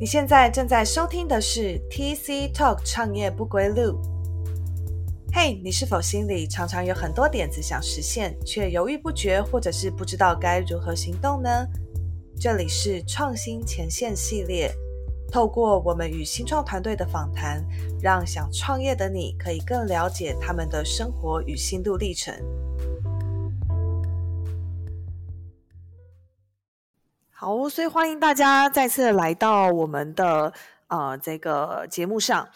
你现在正在收听的是 TC Talk 创业不归路。嘿，你是否心里常常有很多点子想实现，却犹豫不决，或者是不知道该如何行动呢？这里是创新前线系列，透过我们与新创团队的访谈，让想创业的你可以更了解他们的生活与心路历程。好，所以欢迎大家再次来到我们的呃这个节目上。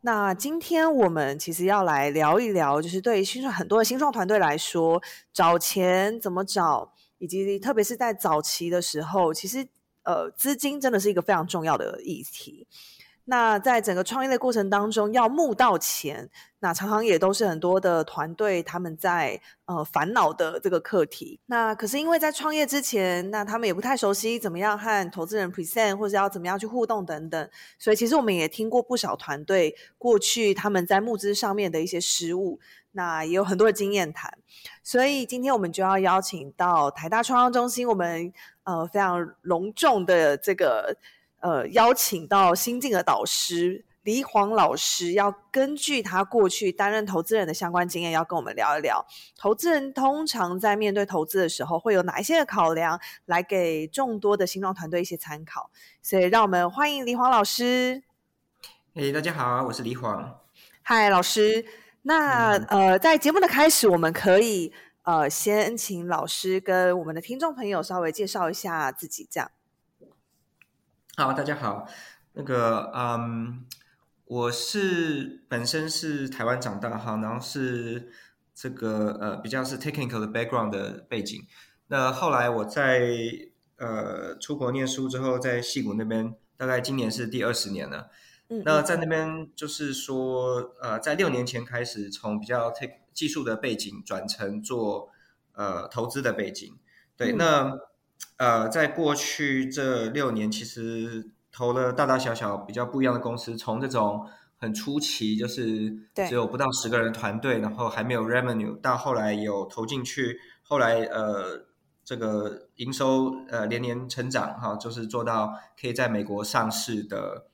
那今天我们其实要来聊一聊，就是对于新创很多的新创团队来说，找钱怎么找，以及特别是在早期的时候，其实呃资金真的是一个非常重要的议题。那在整个创业的过程当中，要募到钱，那常常也都是很多的团队他们在呃烦恼的这个课题。那可是因为在创业之前，那他们也不太熟悉怎么样和投资人 present，或者要怎么样去互动等等，所以其实我们也听过不少团队过去他们在募资上面的一些失误，那也有很多的经验谈。所以今天我们就要邀请到台大创创中心，我们呃非常隆重的这个。呃，邀请到新进的导师黎黄老师，要根据他过去担任投资人的相关经验，要跟我们聊一聊，投资人通常在面对投资的时候，会有哪一些的考量，来给众多的新创团队一些参考。所以，让我们欢迎黎黄老师。哎，大家好，我是黎黄。嗨，老师。那呃，在节目的开始，我们可以呃，先请老师跟我们的听众朋友稍微介绍一下自己，这样。好，大家好。那个，嗯，我是本身是台湾长大哈，然后是这个呃比较是 technical 的 background 的背景。那后来我在呃出国念书之后，在戏谷那边，大概今年是第二十年了。嗯，那在那边就是说，呃，在六年前开始，从比较 tech 技术的背景转成做呃投资的背景。对，那。呃，在过去这六年，其实投了大大小小比较不一样的公司，从这种很初期就是只有不到十个人团队，然后还没有 revenue，到后来有投进去，后来呃这个营收呃连年成长哈，就是做到可以在美国上市的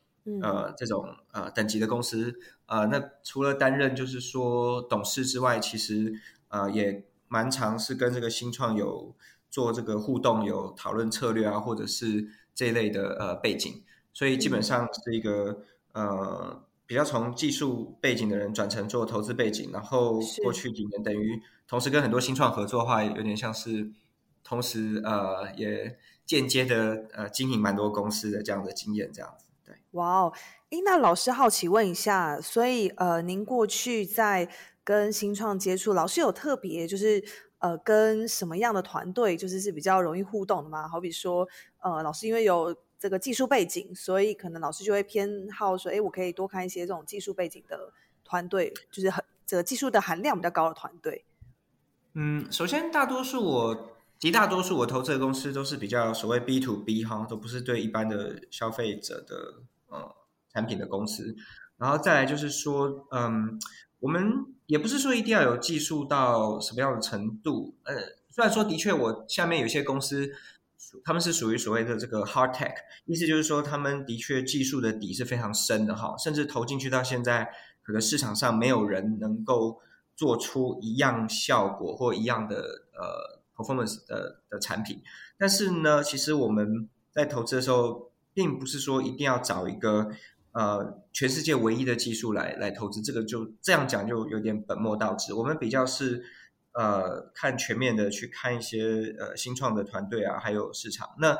呃这种呃等级的公司。呃，那除了担任就是说董事之外，其实呃也蛮常是跟这个新创有。做这个互动有讨论策略啊，或者是这一类的呃背景，所以基本上是一个呃比较从技术背景的人转成做投资背景，然后过去几年等于同时跟很多新创合作的话，有点像是同时呃也间接的呃经营蛮多公司的这样的经验，这样子。对，哇哦，诶，那老师好奇问一下，所以呃您过去在跟新创接触，老师有特别就是。呃，跟什么样的团队就是是比较容易互动的吗？好比说，呃，老师因为有这个技术背景，所以可能老师就会偏好说，哎，我可以多看一些这种技术背景的团队，就是很这个技术的含量比较高的团队。嗯，首先，大多数我极大多数我投资的公司都是比较所谓 B to B 哈，都不是对一般的消费者的呃产品的公司。然后再来就是说，嗯。我们也不是说一定要有技术到什么样的程度，呃，虽然说的确，我下面有些公司，他们是属于所谓的这个 hard tech，意思就是说，他们的确技术的底是非常深的哈，甚至投进去到现在，可能市场上没有人能够做出一样效果或一样的呃 performance 的的产品。但是呢，其实我们在投资的时候，并不是说一定要找一个。呃，全世界唯一的技术来来投资，这个就这样讲就有点本末倒置。我们比较是呃看全面的去看一些呃新创的团队啊，还有市场。那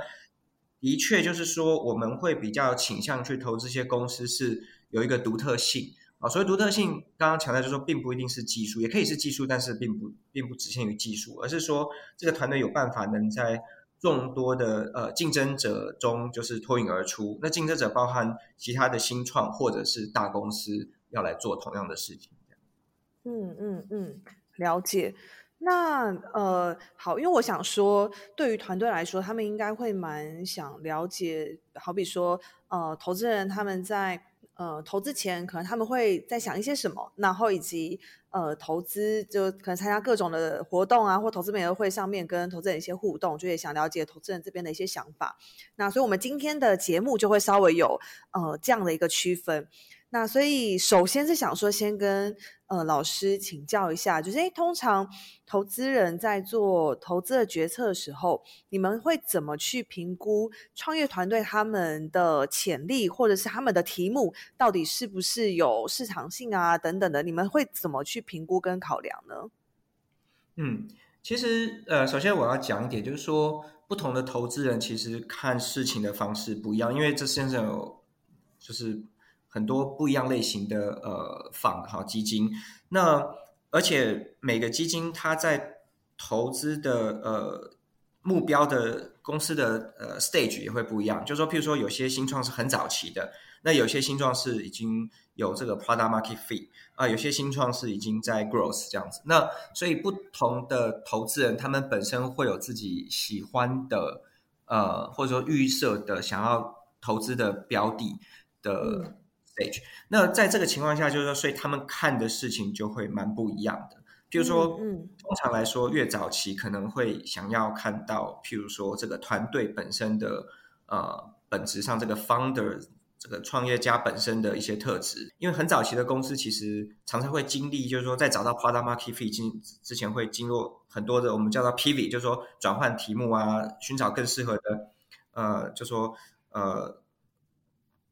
的确就是说，我们会比较倾向去投资一些公司是有一个独特性啊。所谓独特性，刚刚强调就是说，并不一定是技术，也可以是技术，但是并不并不只限于技术，而是说这个团队有办法能在。众多的呃竞争者中，就是脱颖而出。那竞争者包含其他的新创或者是大公司要来做同样的事情。嗯嗯嗯，了解。那呃好，因为我想说，对于团队来说，他们应该会蛮想了解，好比说呃投资人他们在呃投资前，可能他们会在想一些什么，然后以及呃投资就可能参加各种的活动啊，或投资媒合会上面跟投资人一些互动，就也想了解投资人这边的一些想法。那所以我们今天的节目就会稍微有呃这样的一个区分。那所以首先是想说，先跟呃老师请教一下，就是诶，通常投资人在做投资的决策的时候，你们会怎么去评估创业团队他们的潜力，或者是他们的题目到底是不是有市场性啊等等的？你们会怎么去评估跟考量呢？嗯，其实呃，首先我要讲一点，就是说不同的投资人其实看事情的方式不一样，因为这世界上有就是。很多不一样类型的呃仿哈基金，那而且每个基金它在投资的呃目标的公司的呃 stage 也会不一样，就是说，譬如说有些新创是很早期的，那有些新创是已经有这个 product market fit 啊，有些新创是已经在 growth 这样子。那所以不同的投资人，他们本身会有自己喜欢的呃或者说预设的想要投资的标的的。那在这个情况下，就是说，所以他们看的事情就会蛮不一样的。譬如说，嗯，通常来说，越早期可能会想要看到，譬如说，这个团队本身的呃本质上，这个 founder 这个创业家本身的一些特质。因为很早期的公司其实常常会经历，就是说，在找到 product market fit 经之前，会经过很多的我们叫做 pivot，就是说转换题目啊，寻找更适合的呃，就说呃。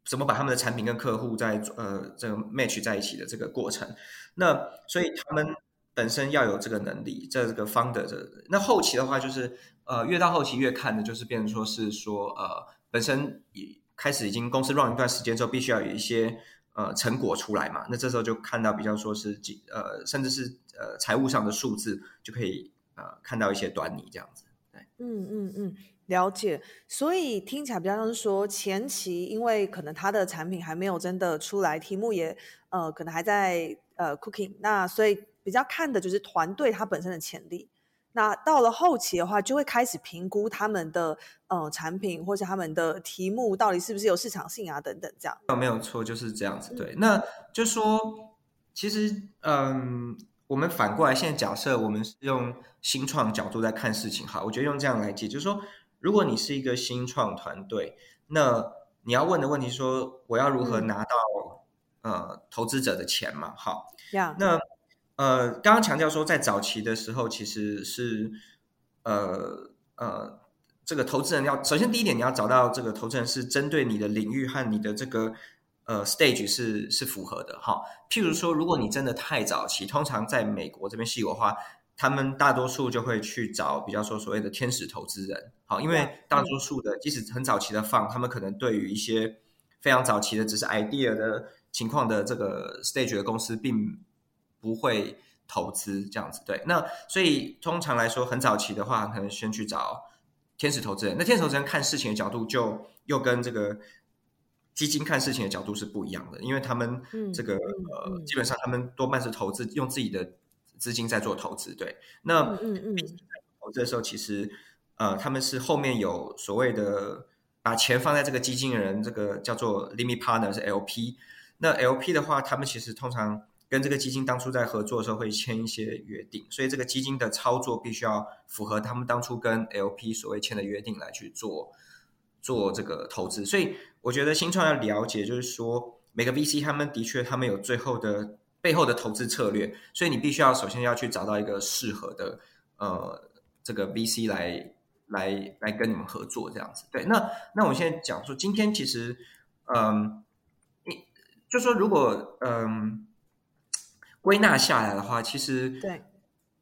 怎么把他们的产品跟客户在呃这个 match 在一起的这个过程？那所以他们本身要有这个能力，这个 founder 这那后期的话就是呃越到后期越看的就是变成说是说呃本身已开始已经公司 run 一段时间之后，必须要有一些呃成果出来嘛。那这时候就看到比较说是几呃甚至是呃财务上的数字就可以呃看到一些端倪这样子。对，嗯嗯嗯。了解，所以听起来比较像是说前期，因为可能他的产品还没有真的出来，题目也呃可能还在呃 cooking，那所以比较看的就是团队它本身的潜力。那到了后期的话，就会开始评估他们的呃产品或者他们的题目到底是不是有市场性啊等等这样。没有错，就是这样子。对，那就说其实嗯，我们反过来现在假设我们是用新创角度在看事情，哈，我觉得用这样来解，就是说。如果你是一个新创团队，那你要问的问题说，我要如何拿到呃投资者的钱嘛？好，那呃刚刚强调说，在早期的时候，其实是呃呃这个投资人要首先第一点，你要找到这个投资人是针对你的领域和你的这个呃 stage 是是符合的哈。譬如说，如果你真的太早期，通常在美国这边细的话。他们大多数就会去找比较说所谓的天使投资人，好，因为大多数的即使很早期的放，他们可能对于一些非常早期的只是 idea 的情况的这个 stage 的公司，并不会投资这样子。对，那所以通常来说，很早期的话，可能先去找天使投资人。那天使投资人看事情的角度，就又跟这个基金看事情的角度是不一样的，因为他们这个呃，基本上他们多半是投资用自己的。资金在做投资，对，那嗯嗯，投资的时候，其实呃，他们是后面有所谓的把钱放在这个基金的人，这个叫做 limit partner 是 LP。那 LP 的话，他们其实通常跟这个基金当初在合作的时候会签一些约定，所以这个基金的操作必须要符合他们当初跟 LP 所谓签的约定来去做做这个投资。所以我觉得新创要了解，就是说每个 VC 他们的确他们有最后的。背后的投资策略，所以你必须要首先要去找到一个适合的呃这个 VC 来来来跟你们合作这样子。对，那那我现在讲说，今天其实嗯，你就说如果嗯归纳下来的话，其实对，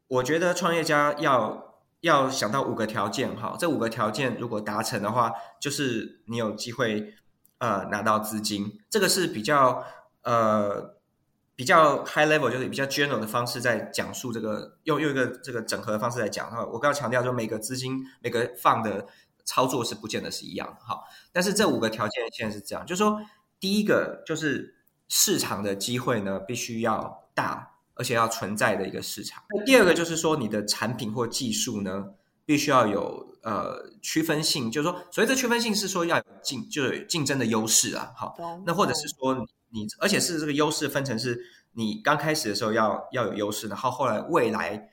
我觉得创业家要要想到五个条件哈，这五个条件如果达成的话，就是你有机会呃拿到资金，这个是比较呃。比较 high level 就是比较 general 的方式在讲述这个，用用一个这个整合的方式来讲哈。我刚刚强调说，每个资金每个放的操作是不见得是一样的哈。但是这五个条件现在是这样，就是说，第一个就是市场的机会呢必须要大，而且要存在的一个市场。那第二个就是说，你的产品或技术呢必须要有呃区分性，就是说，所谓的区分性是说要有竞，就是竞争的优势啊。好，那或者是说。你你而且是这个优势分成是你刚开始的时候要要有优势，然后后来未来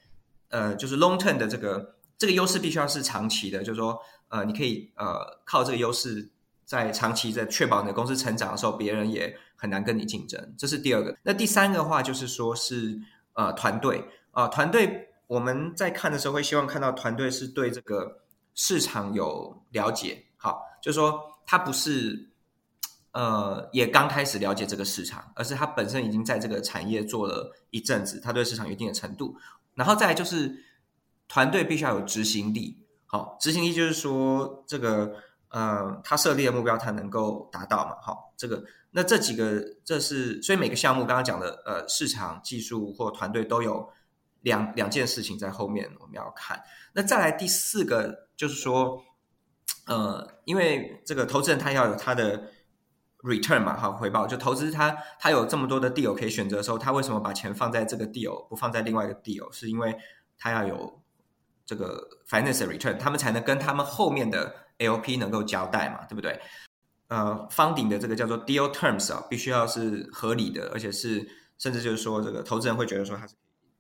呃就是 long term 的这个这个优势必须要是长期的，就是说呃你可以呃靠这个优势在长期在确保你的公司成长的时候，别人也很难跟你竞争。这是第二个。那第三个话就是说是呃团队啊团队。我们在看的时候会希望看到团队是对这个市场有了解，好，就是说他不是呃也刚开始了解这个市场，而是他本身已经在这个产业做了一阵子，他对市场有一定的程度。然后再来就是团队必须要有执行力，好，执行力就是说这个呃他设立的目标他能够达到嘛，好，这个那这几个这是所以每个项目刚刚讲的呃市场技术或团队都有。两两件事情在后面我们要看，那再来第四个就是说，呃，因为这个投资人他要有他的 return 嘛，哈，回报就投资他他有这么多的 deal 可以选择的时候，他为什么把钱放在这个 deal 不放在另外一个 deal？是因为他要有这个 finance return，他们才能跟他们后面的 LP 能够交代嘛，对不对？呃，方顶的这个叫做 deal terms 啊，必须要是合理的，而且是甚至就是说这个投资人会觉得说他是。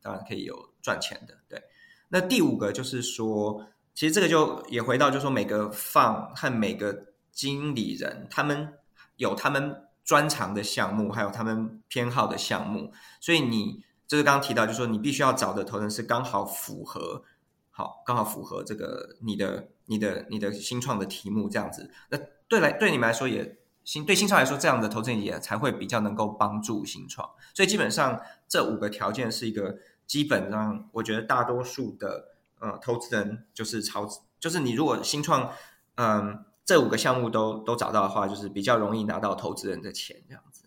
当然可以有赚钱的，对。那第五个就是说，其实这个就也回到，就是说每个放和每个经理人，他们有他们专长的项目，还有他们偏好的项目。所以你就是刚刚提到，就是说你必须要找的投资人是刚好符合，好，刚好符合这个你的、你的、你的新创的题目这样子。那对来对你们来说也。新对新创来说，这样的投资人也才会比较能够帮助新创。所以基本上这五个条件是一个。基本上，我觉得大多数的呃投资人就是超，就是你如果新创，嗯，这五个项目都都找到的话，就是比较容易拿到投资人的钱这样子。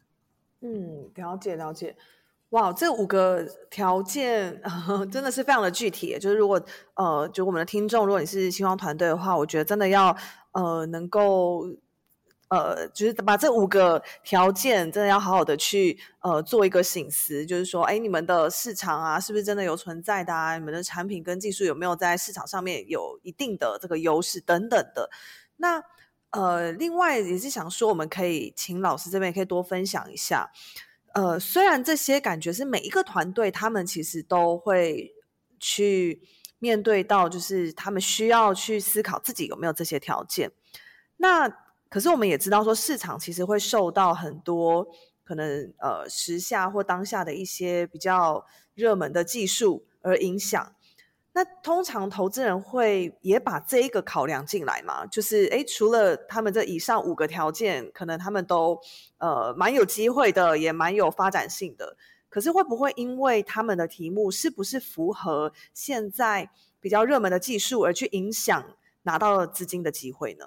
嗯，了解了解。哇，这五个条件 真的是非常的具体。就是如果呃，就我们的听众，如果你是新创团队的话，我觉得真的要呃能够。呃，就是把这五个条件真的要好好的去呃做一个醒思，就是说，哎，你们的市场啊，是不是真的有存在的啊？你们的产品跟技术有没有在市场上面有一定的这个优势等等的？那呃，另外也是想说，我们可以请老师这边可以多分享一下。呃，虽然这些感觉是每一个团队他们其实都会去面对到，就是他们需要去思考自己有没有这些条件。那可是我们也知道，说市场其实会受到很多可能呃时下或当下的一些比较热门的技术而影响。那通常投资人会也把这一个考量进来嘛？就是诶，除了他们这以上五个条件，可能他们都呃蛮有机会的，也蛮有发展性的。可是会不会因为他们的题目是不是符合现在比较热门的技术，而去影响拿到资金的机会呢？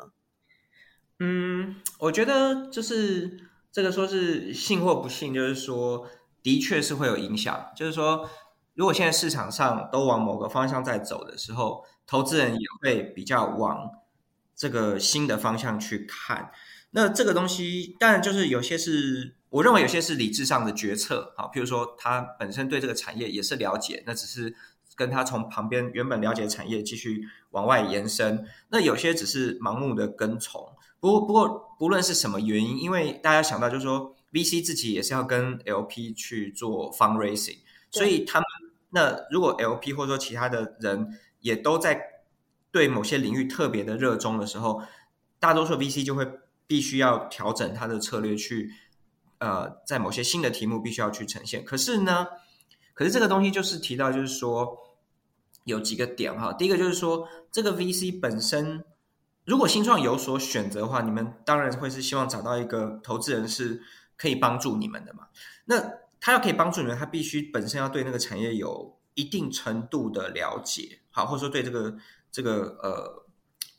嗯，我觉得就是这个说是信或不信，就是说的确是会有影响。就是说，如果现在市场上都往某个方向在走的时候，投资人也会比较往这个新的方向去看。那这个东西当然就是有些是我认为有些是理智上的决策啊，譬如说他本身对这个产业也是了解，那只是跟他从旁边原本了解产业继续往外延伸。那有些只是盲目的跟从。不过，不过，不论是什么原因，因为大家想到就是说，VC 自己也是要跟 LP 去做 fundraising，所以他们那如果 LP 或者说其他的人也都在对某些领域特别的热衷的时候，大多数 VC 就会必须要调整他的策略去，呃，在某些新的题目必须要去呈现。可是呢，可是这个东西就是提到就是说有几个点哈，第一个就是说这个 VC 本身。如果新创有所选择的话，你们当然会是希望找到一个投资人是可以帮助你们的嘛？那他要可以帮助你们，他必须本身要对那个产业有一定程度的了解，好，或者说对这个这个呃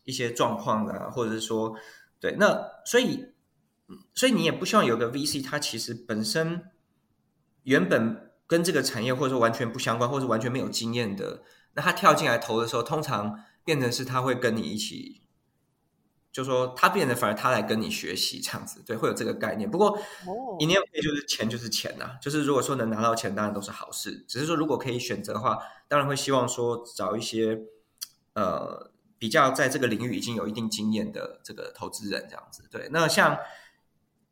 一些状况啊，或者是说对那所以所以你也不希望有个 VC，他其实本身原本跟这个产业或者说完全不相关，或者完全没有经验的，那他跳进来投的时候，通常变成是他会跟你一起。就说他变得反而他来跟你学习这样子，对，会有这个概念。不过，一年费就是钱就是钱呐，就是如果说能拿到钱，当然都是好事。只是说如果可以选择的话，当然会希望说找一些呃比较在这个领域已经有一定经验的这个投资人这样子。对，那像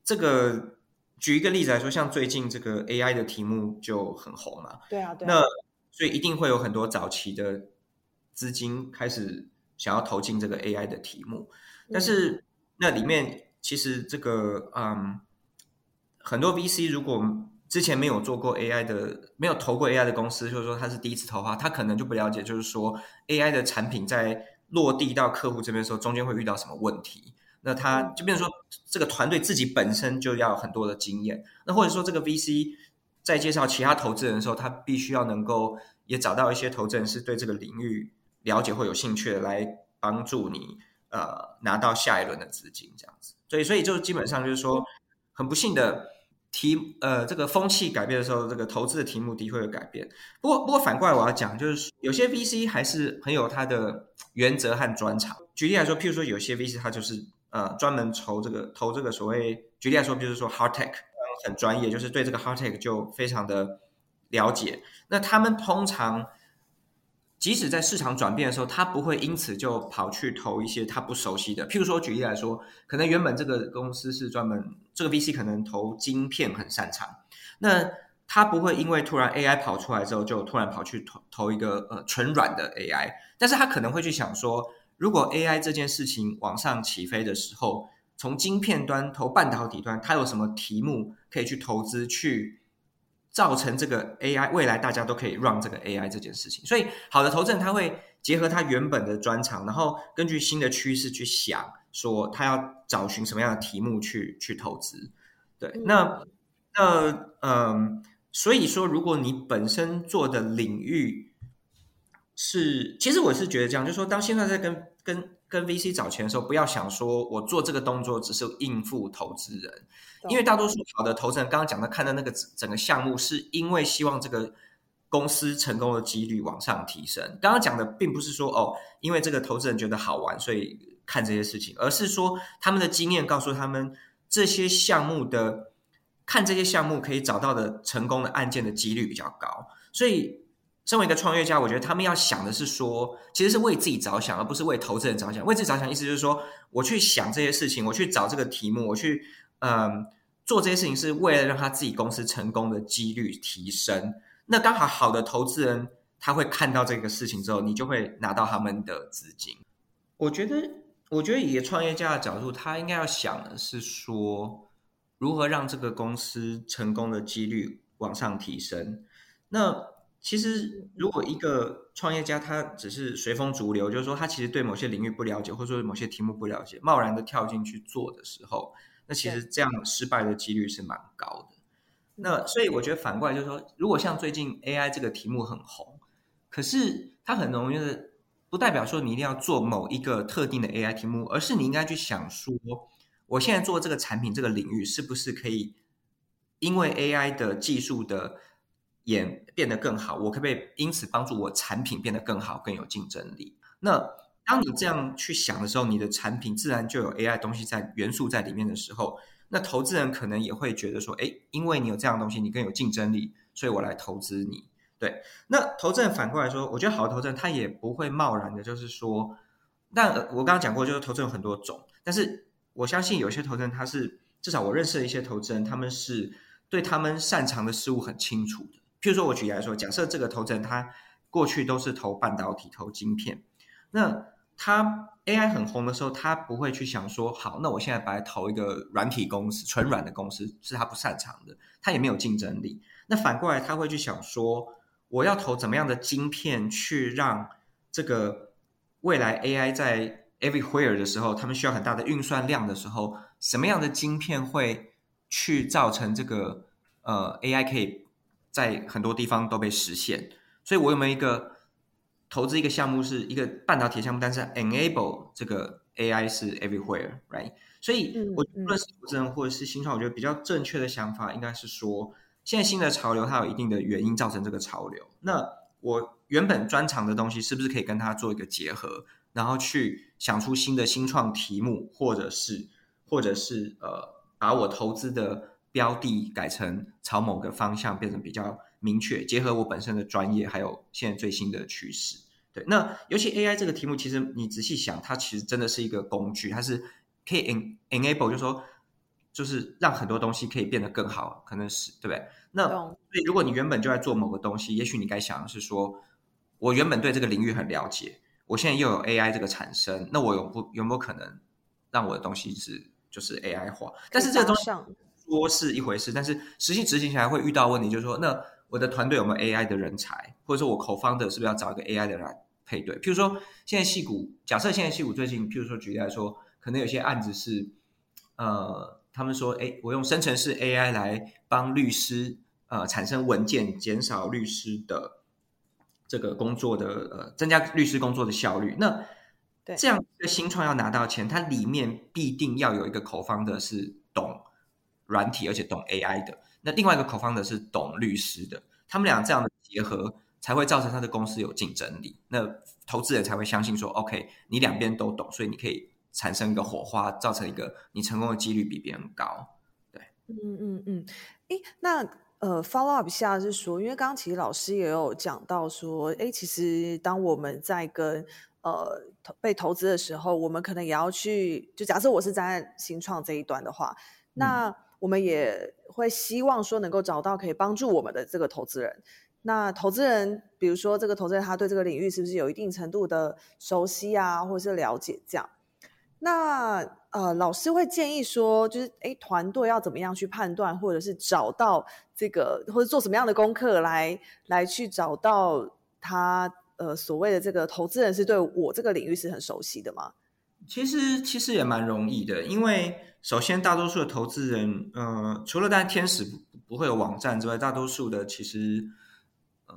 这个举一个例子来说，像最近这个 AI 的题目就很红嘛，对啊，对。那所以一定会有很多早期的资金开始想要投进这个 AI 的题目，但是那里面其实这个嗯，很多 VC 如果之前没有做过 AI 的，没有投过 AI 的公司，就是说他是第一次投的话，他可能就不了解，就是说 AI 的产品在落地到客户这边的时候，中间会遇到什么问题。那他就变成说，这个团队自己本身就要很多的经验。那或者说，这个 VC 在介绍其他投资人的时候，他必须要能够也找到一些投资人是对这个领域了解或有兴趣的，来帮助你呃拿到下一轮的资金这样子。所以，所以就基本上就是说，很不幸的题呃这个风气改变的时候，这个投资的题目的确会改变。不过，不过反过来我要讲，就是有些 VC 还是很有它的原则和专长。举例来说，譬如说有些 VC 它就是。呃，专门投这个投这个所谓，举例来说，比如说 hard tech 很专业，就是对这个 hard tech 就非常的了解。那他们通常即使在市场转变的时候，他不会因此就跑去投一些他不熟悉的。譬如说，举例来说，可能原本这个公司是专门这个 VC 可能投晶片很擅长，那他不会因为突然 AI 跑出来之后，就突然跑去投投一个呃纯软的 AI，但是他可能会去想说。如果 AI 这件事情往上起飞的时候，从晶片端投半导体端，它有什么题目可以去投资，去造成这个 AI 未来大家都可以 run 这个 AI 这件事情？所以，好的投资人他会结合他原本的专长，然后根据新的趋势去想，说他要找寻什么样的题目去去投资。对，那那嗯，所以说，如果你本身做的领域，是，其实我是觉得这样，就是说，当现在在跟跟跟 VC 找钱的时候，不要想说我做这个动作只是应付投资人，因为大多数好的投资人刚刚讲的看的那个整个项目，是因为希望这个公司成功的几率往上提升。刚刚讲的并不是说哦，因为这个投资人觉得好玩，所以看这些事情，而是说他们的经验告诉他们，这些项目的看这些项目可以找到的成功的案件的几率比较高，所以。身为一个创业家，我觉得他们要想的是说，其实是为自己着想，而不是为投资人着想。为自己着想，意思就是说，我去想这些事情，我去找这个题目，我去嗯做这些事情，是为了让他自己公司成功的几率提升。那刚好好的投资人他会看到这个事情之后，你就会拿到他们的资金。我觉得，我觉得以创业家的角度，他应该要想的是说，如何让这个公司成功的几率往上提升。那其实，如果一个创业家他只是随风逐流，就是说他其实对某些领域不了解，或者说某些题目不了解，贸然的跳进去做的时候，那其实这样失败的几率是蛮高的。那所以我觉得反过来就是说，如果像最近 AI 这个题目很红，可是它很容易是不代表说你一定要做某一个特定的 AI 题目，而是你应该去想说，我现在做这个产品这个领域是不是可以因为 AI 的技术的。也变得更好，我可不可以因此帮助我产品变得更好、更有竞争力？那当你这样去想的时候，你的产品自然就有 AI 东西在元素在里面的时候，那投资人可能也会觉得说：“哎，因为你有这样的东西，你更有竞争力，所以我来投资你。”对。那投资人反过来说，我觉得好的投资人他也不会贸然的，就是说，但我刚刚讲过，就是投资人有很多种，但是我相信有些投资人他是至少我认识的一些投资人，他们是对他们擅长的事物很清楚的。譬如说，我举例来说，假设这个投资人他过去都是投半导体、投晶片，那他 AI 很红的时候，他不会去想说，好，那我现在来投一个软体公司、纯软的公司，是他不擅长的，他也没有竞争力。那反过来，他会去想说，我要投怎么样的晶片，去让这个未来 AI 在 everywhere 的时候，他们需要很大的运算量的时候，什么样的晶片会去造成这个呃 AI 可以。在很多地方都被实现，所以我有没有一个投资一个项目，是一个半导体项目，但是 enable 这个 AI 是 everywhere，right？所以，我无论是投资人或者是新创，我觉得比较正确的想法应该是说，现在新的潮流它有一定的原因造成这个潮流，那我原本专长的东西是不是可以跟它做一个结合，然后去想出新的新创题目，或者是或者是呃，把我投资的。标的改成朝某个方向变成比较明确，结合我本身的专业，还有现在最新的趋势。对，那尤其 AI 这个题目，其实你仔细想，它其实真的是一个工具，它是可以 enable，就是说就是让很多东西可以变得更好，可能是对不对？那所以如果你原本就在做某个东西，也许你该想的是说，我原本对这个领域很了解，我现在又有 AI 这个产生，那我有不有没有可能让我的东西是就是 AI 化？但是这个东西上说是一回事，但是实际执行起来会遇到问题，就是说，那我的团队有没有 AI 的人才，或者说我口方的是不是要找一个 AI 的人来配对？譬如说，现在戏股，假设现在戏股最近，譬如说举例来说，可能有些案子是，呃，他们说，哎，我用生成式 AI 来帮律师呃产生文件，减少律师的这个工作的呃，增加律师工作的效率。那对这样的新创要拿到钱，它里面必定要有一个口方的是懂软体而且懂 AI 的，那另外一个口方的是懂律师的，他们俩这样的结合才会造成他的公司有竞争力，那投资人才会相信说，OK，你两边都懂，所以你可以产生一个火花，造成一个你成功的几率比别人高。对。嗯嗯嗯，诶，那呃，follow up 一下是说，因为刚刚其实老师也有讲到说，诶，其实当我们在跟呃投被投资的时候，我们可能也要去，就假设我是站在新创这一端的话，那我们也会希望说能够找到可以帮助我们的这个投资人。那投资人，比如说这个投资人他对这个领域是不是有一定程度的熟悉啊，或者是了解这样？那呃，老师会建议说，就是诶，团队要怎么样去判断，或者是找到这个，或者做什么样的功课来来去找到他呃所谓的这个投资人是对我这个领域是很熟悉的吗？其实其实也蛮容易的，因为首先大多数的投资人，呃，除了当然天使不不会有网站之外，大多数的其实呃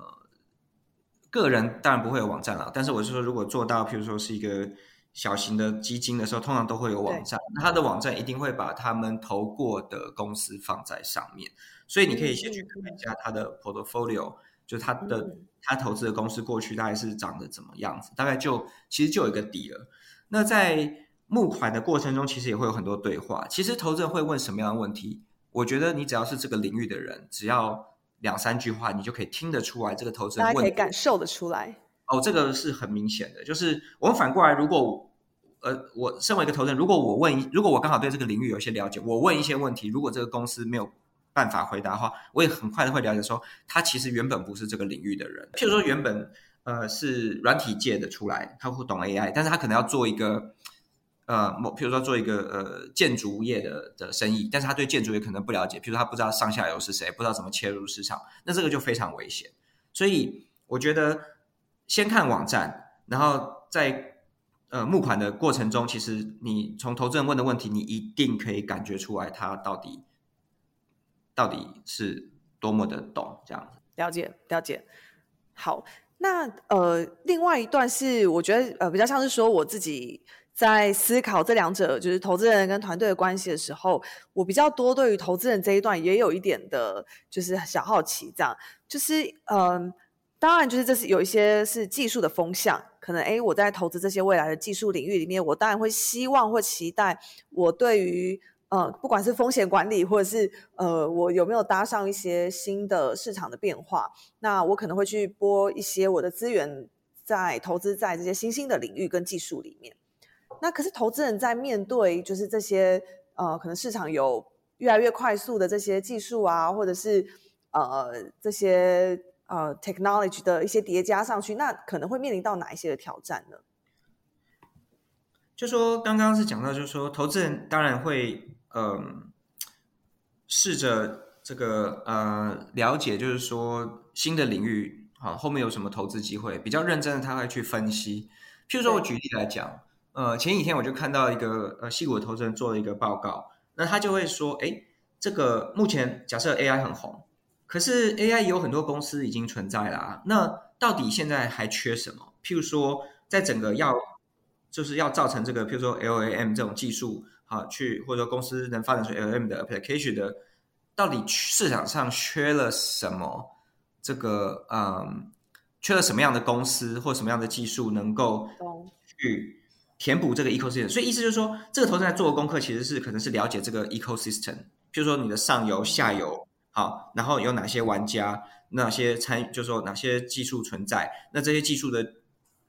个人当然不会有网站了。但是我是说，如果做到，譬如说是一个小型的基金的时候，通常都会有网站。那他的网站一定会把他们投过的公司放在上面，所以你可以先去看一下他的 portfolio，就他的嗯他投资的公司过去大概是长得怎么样子，大概就其实就有一个底了。那在募款的过程中，其实也会有很多对话。其实投资人会问什么样的问题？我觉得你只要是这个领域的人，只要两三句话，你就可以听得出来这个投资人大家可以感受得出来。哦，这个是很明显的。就是我们反过来，如果呃，我身为一个投资人，如果我问一，如果我刚好对这个领域有一些了解，我问一些问题，如果这个公司没有办法回答的话，我也很快的会了解说，他其实原本不是这个领域的人。譬如说，原本呃是软体界的出来，他会懂 AI，但是他可能要做一个呃某，譬如说做一个呃建筑业的的生意，但是他对建筑业可能不了解，譬如他不知道上下游是谁，不知道怎么切入市场，那这个就非常危险。所以我觉得先看网站，然后在呃募款的过程中，其实你从投资人问的问题，你一定可以感觉出来他到底到底是多么的懂这样子。了解了解。好，那呃，另外一段是我觉得呃比较像是说我自己在思考这两者就是投资人跟团队的关系的时候，我比较多对于投资人这一段也有一点的，就是小好奇，这样。就是嗯、当然就是这是有一些是技术的风向，可能诶我在投资这些未来的技术领域里面，我当然会希望或期待我对于呃，不管是风险管理，或者是呃，我有没有搭上一些新的市场的变化，那我可能会去拨一些我的资源在投资在这些新兴的领域跟技术里面。那可是投资人在面对就是这些呃，可能市场有越来越快速的这些技术啊，或者是呃这些呃 technology 的一些叠加上去，那可能会面临到哪一些的挑战呢？就说刚刚是讲到，就是说投资人当然会嗯试着这个呃了解，就是说新的领域好后面有什么投资机会，比较认真的他会去分析。譬如说我举例来讲，呃前几天我就看到一个呃细谷的投资人做了一个报告，那他就会说，哎，这个目前假设 AI 很红，可是 AI 有很多公司已经存在了、啊，那到底现在还缺什么？譬如说在整个要就是要造成这个，譬如说 LAM 这种技术啊，去或者说公司能发展出 LAM 的 application 的，到底市场上缺了什么？这个嗯，缺了什么样的公司或什么样的技术能够去填补这个 ecosystem？所以意思就是说，这个投资人在做的功课其实是可能是了解这个 ecosystem，譬如说你的上游、下游，好，然后有哪些玩家，哪些参与，就是说哪些技术存在，那这些技术的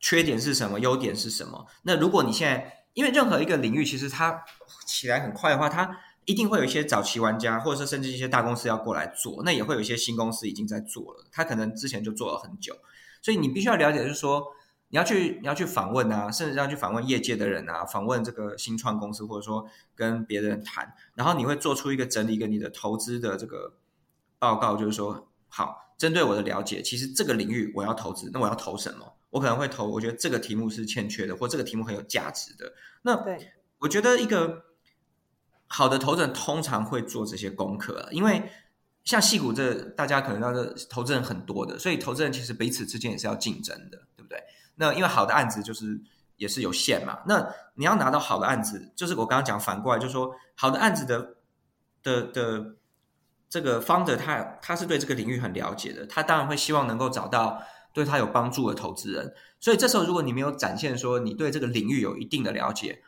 缺点是什么，优点是什么？那如果你现在因为任何一个领域，其实它起来很快的话，它一定会有一些早期玩家，或者是甚至一些大公司要过来做，那也会有一些新公司已经在做了，他可能之前就做了很久，所以你必须要了解，就是说你要去你要去访问啊，甚至要去访问业界的人啊，访问这个新创公司，或者说跟别人谈，然后你会做出一个整理一个你的投资的这个报告，就是说好，针对我的了解，其实这个领域我要投资，那我要投什么？我可能会投，我觉得这个题目是欠缺的，或这个题目很有价值的。那对，我觉得一个好的投资人通常会做这些功课，因为像戏股这大家可能要的投资人很多的，所以投资人其实彼此之间也是要竞争的，对不对？那因为好的案子就是也是有限嘛，那你要拿到好的案子，就是我刚刚讲反过来，就是说好的案子的的的这个方的他他是对这个领域很了解的，他当然会希望能够找到。对他有帮助的投资人，所以这时候如果你没有展现说你对这个领域有一定的了解，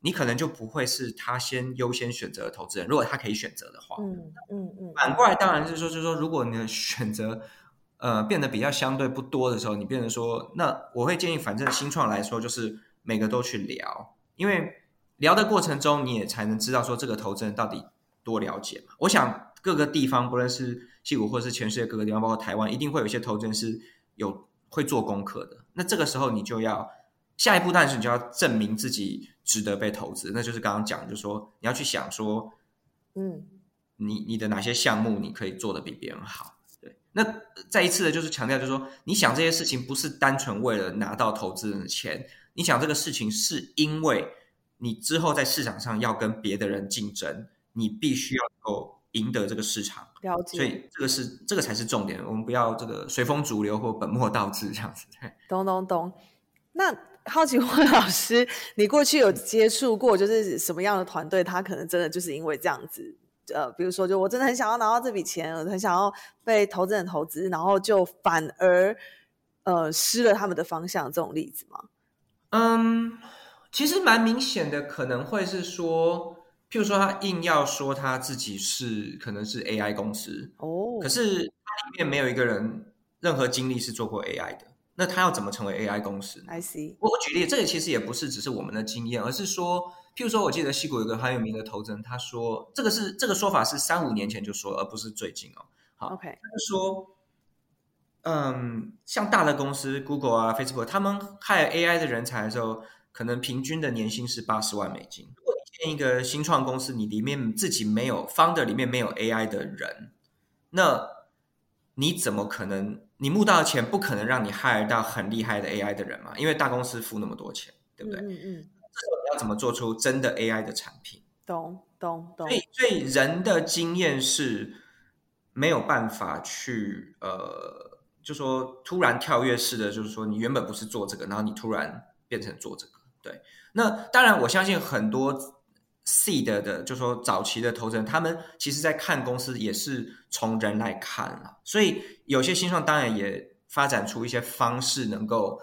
你可能就不会是他先优先选择的投资人。如果他可以选择的话，嗯嗯嗯。反过来当然是说，就是说，如果你的选择呃变得比较相对不多的时候，你变成说，那我会建议，反正新创来说，就是每个都去聊，因为聊的过程中，你也才能知道说这个投资人到底多了解嘛。我想各个地方，不论是西谷或者是全世界各个地方，包括台湾，一定会有一些投资人是。有会做功课的，那这个时候你就要下一步，但是你就要证明自己值得被投资，那就是刚刚讲，就是说你要去想说，嗯，你你的哪些项目你可以做的比别人好，对。那再一次的就是强调，就是说你想这些事情不是单纯为了拿到投资人的钱，你想这个事情是因为你之后在市场上要跟别的人竞争，你必须要够。赢得这个市场，了解，所以这个是这个才是重点。我们不要这个随风逐流或本末倒置这样子。懂懂懂。那好奇问老师，你过去有接触过就是什么样的团队？他可能真的就是因为这样子，呃，比如说，就我真的很想要拿到这笔钱，我很想要被投资人投资，然后就反而呃失了他们的方向，这种例子吗？嗯，其实蛮明显的，可能会是说。譬如说，他硬要说他自己是可能是 AI 公司哦，可是他里面没有一个人任何经历是做过 AI 的，那他要怎么成为 AI 公司？I see。我我举例，这个其实也不是只是我们的经验，而是说，譬如说，我记得西谷有个很有名的投资人，他说这个是这个说法是三五年前就说，而不是最近哦。好，OK。他说，嗯，像大的公司 Google 啊、Facebook，他们 hire AI 的人才的时候，可能平均的年薪是八十万美金。一个新创公司，你里面自己没有 founder，里面没有 AI 的人，那你怎么可能？你募到的钱不可能让你 hire 到很厉害的 AI 的人嘛？因为大公司付那么多钱，对不对？嗯嗯。这时候你要怎么做出真的 AI 的产品？懂懂懂。所以，所以人的经验是没有办法去呃，就说突然跳跃式的，就是说你原本不是做这个，然后你突然变成做这个。对，那当然，我相信很多。Seed 的，就说早期的投资人，他们其实在看公司也是从人来看了，所以有些新创当然也发展出一些方式，能够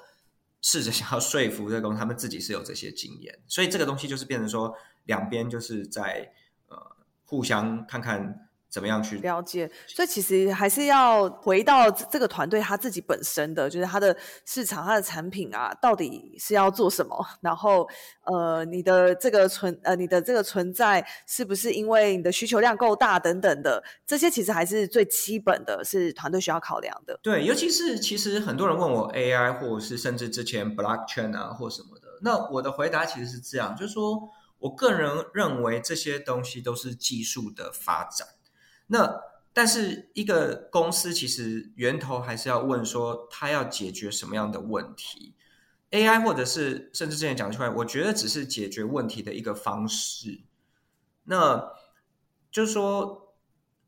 试着想要说服这个公司，他们自己是有这些经验，所以这个东西就是变成说两边就是在呃互相看看。怎么样去了解？所以其实还是要回到这个团队他自己本身的，就是他的市场、他的产品啊，到底是要做什么？然后，呃，你的这个存呃，你的这个存在是不是因为你的需求量够大等等的？这些其实还是最基本的，是团队需要考量的。对，尤其是其实很多人问我 AI，或者是甚至之前 Blockchain 啊或什么的，那我的回答其实是这样，就是说我个人认为这些东西都是技术的发展。那但是一个公司其实源头还是要问说，他要解决什么样的问题？AI 或者是甚至之前讲出来，我觉得只是解决问题的一个方式。那就是说，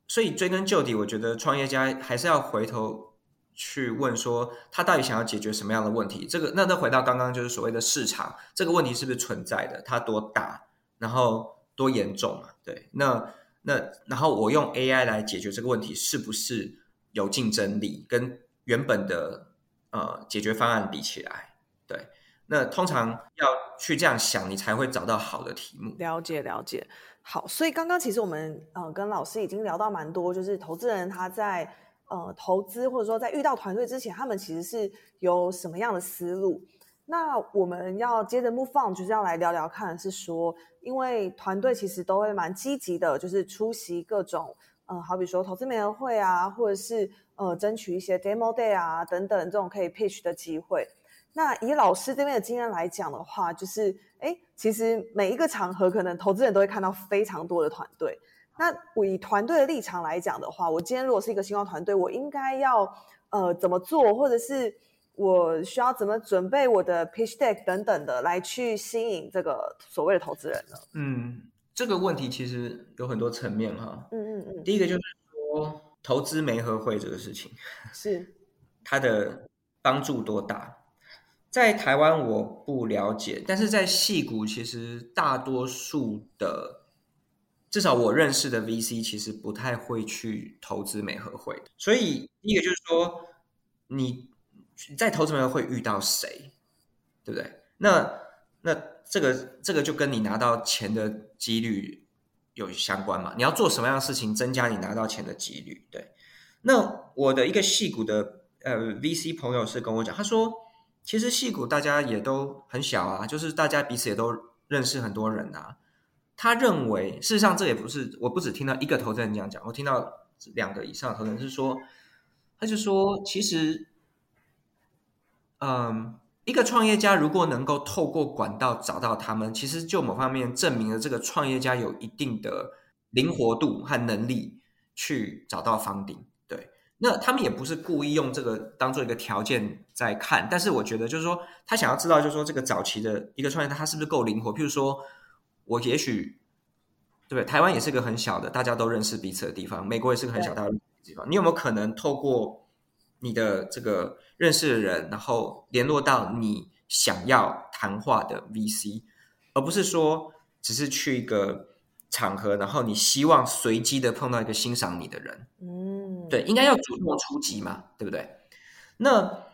所以追根究底，我觉得创业家还是要回头去问说，他到底想要解决什么样的问题？这个那再回到刚刚就是所谓的市场，这个问题是不是存在的？它多大？然后多严重啊？对，那。那然后我用 AI 来解决这个问题，是不是有竞争力？跟原本的呃解决方案比起来，对。那通常要去这样想，你才会找到好的题目。了解了解，好。所以刚刚其实我们呃跟老师已经聊到蛮多，就是投资人他在呃投资或者说在遇到团队之前，他们其实是有什么样的思路？那我们要接着 move on，就是要来聊聊看，是说，因为团队其实都会蛮积极的，就是出席各种，嗯，好比说投资媒人会啊，或者是呃，争取一些 demo day 啊等等这种可以 pitch 的机会。那以老师这边的经验来讲的话，就是哎，其实每一个场合，可能投资人都会看到非常多的团队。那我以团队的立场来讲的话，我今天如果是一个新创团队，我应该要呃怎么做，或者是我需要怎么准备我的 pitch deck 等等的，来去吸引这个所谓的投资人呢？嗯，这个问题其实有很多层面哈。嗯嗯嗯。第一个就是说，投资媒合会这个事情，是 它的帮助多大？在台湾我不了解，但是在戏谷其实大多数的，至少我认识的 VC 其实不太会去投资美合会，所以第一个就是说你在投资美合会遇到谁，对不对？那那这个这个就跟你拿到钱的几率有相关嘛？你要做什么样的事情增加你拿到钱的几率？对，那我的一个戏股的呃 VC 朋友是跟我讲，他说。其实戏骨大家也都很小啊，就是大家彼此也都认识很多人啊。他认为，事实上这也不是，我不只听到一个投资人这样讲，我听到两个以上投资人是说，他就说，其实，嗯，一个创业家如果能够透过管道找到他们，其实就某方面证明了这个创业家有一定的灵活度和能力去找到方顶。对那他们也不是故意用这个当做一个条件在看，但是我觉得就是说，他想要知道，就是说这个早期的一个创业，他是不是够灵活？譬如说，我也许，对不对？台湾也是个很小的，大家都认识彼此的地方，美国也是个很小大的地方。你有没有可能透过你的这个认识的人，然后联络到你想要谈话的 VC，而不是说只是去一个场合，然后你希望随机的碰到一个欣赏你的人？嗯。对，应该要主动出击嘛，对不对？那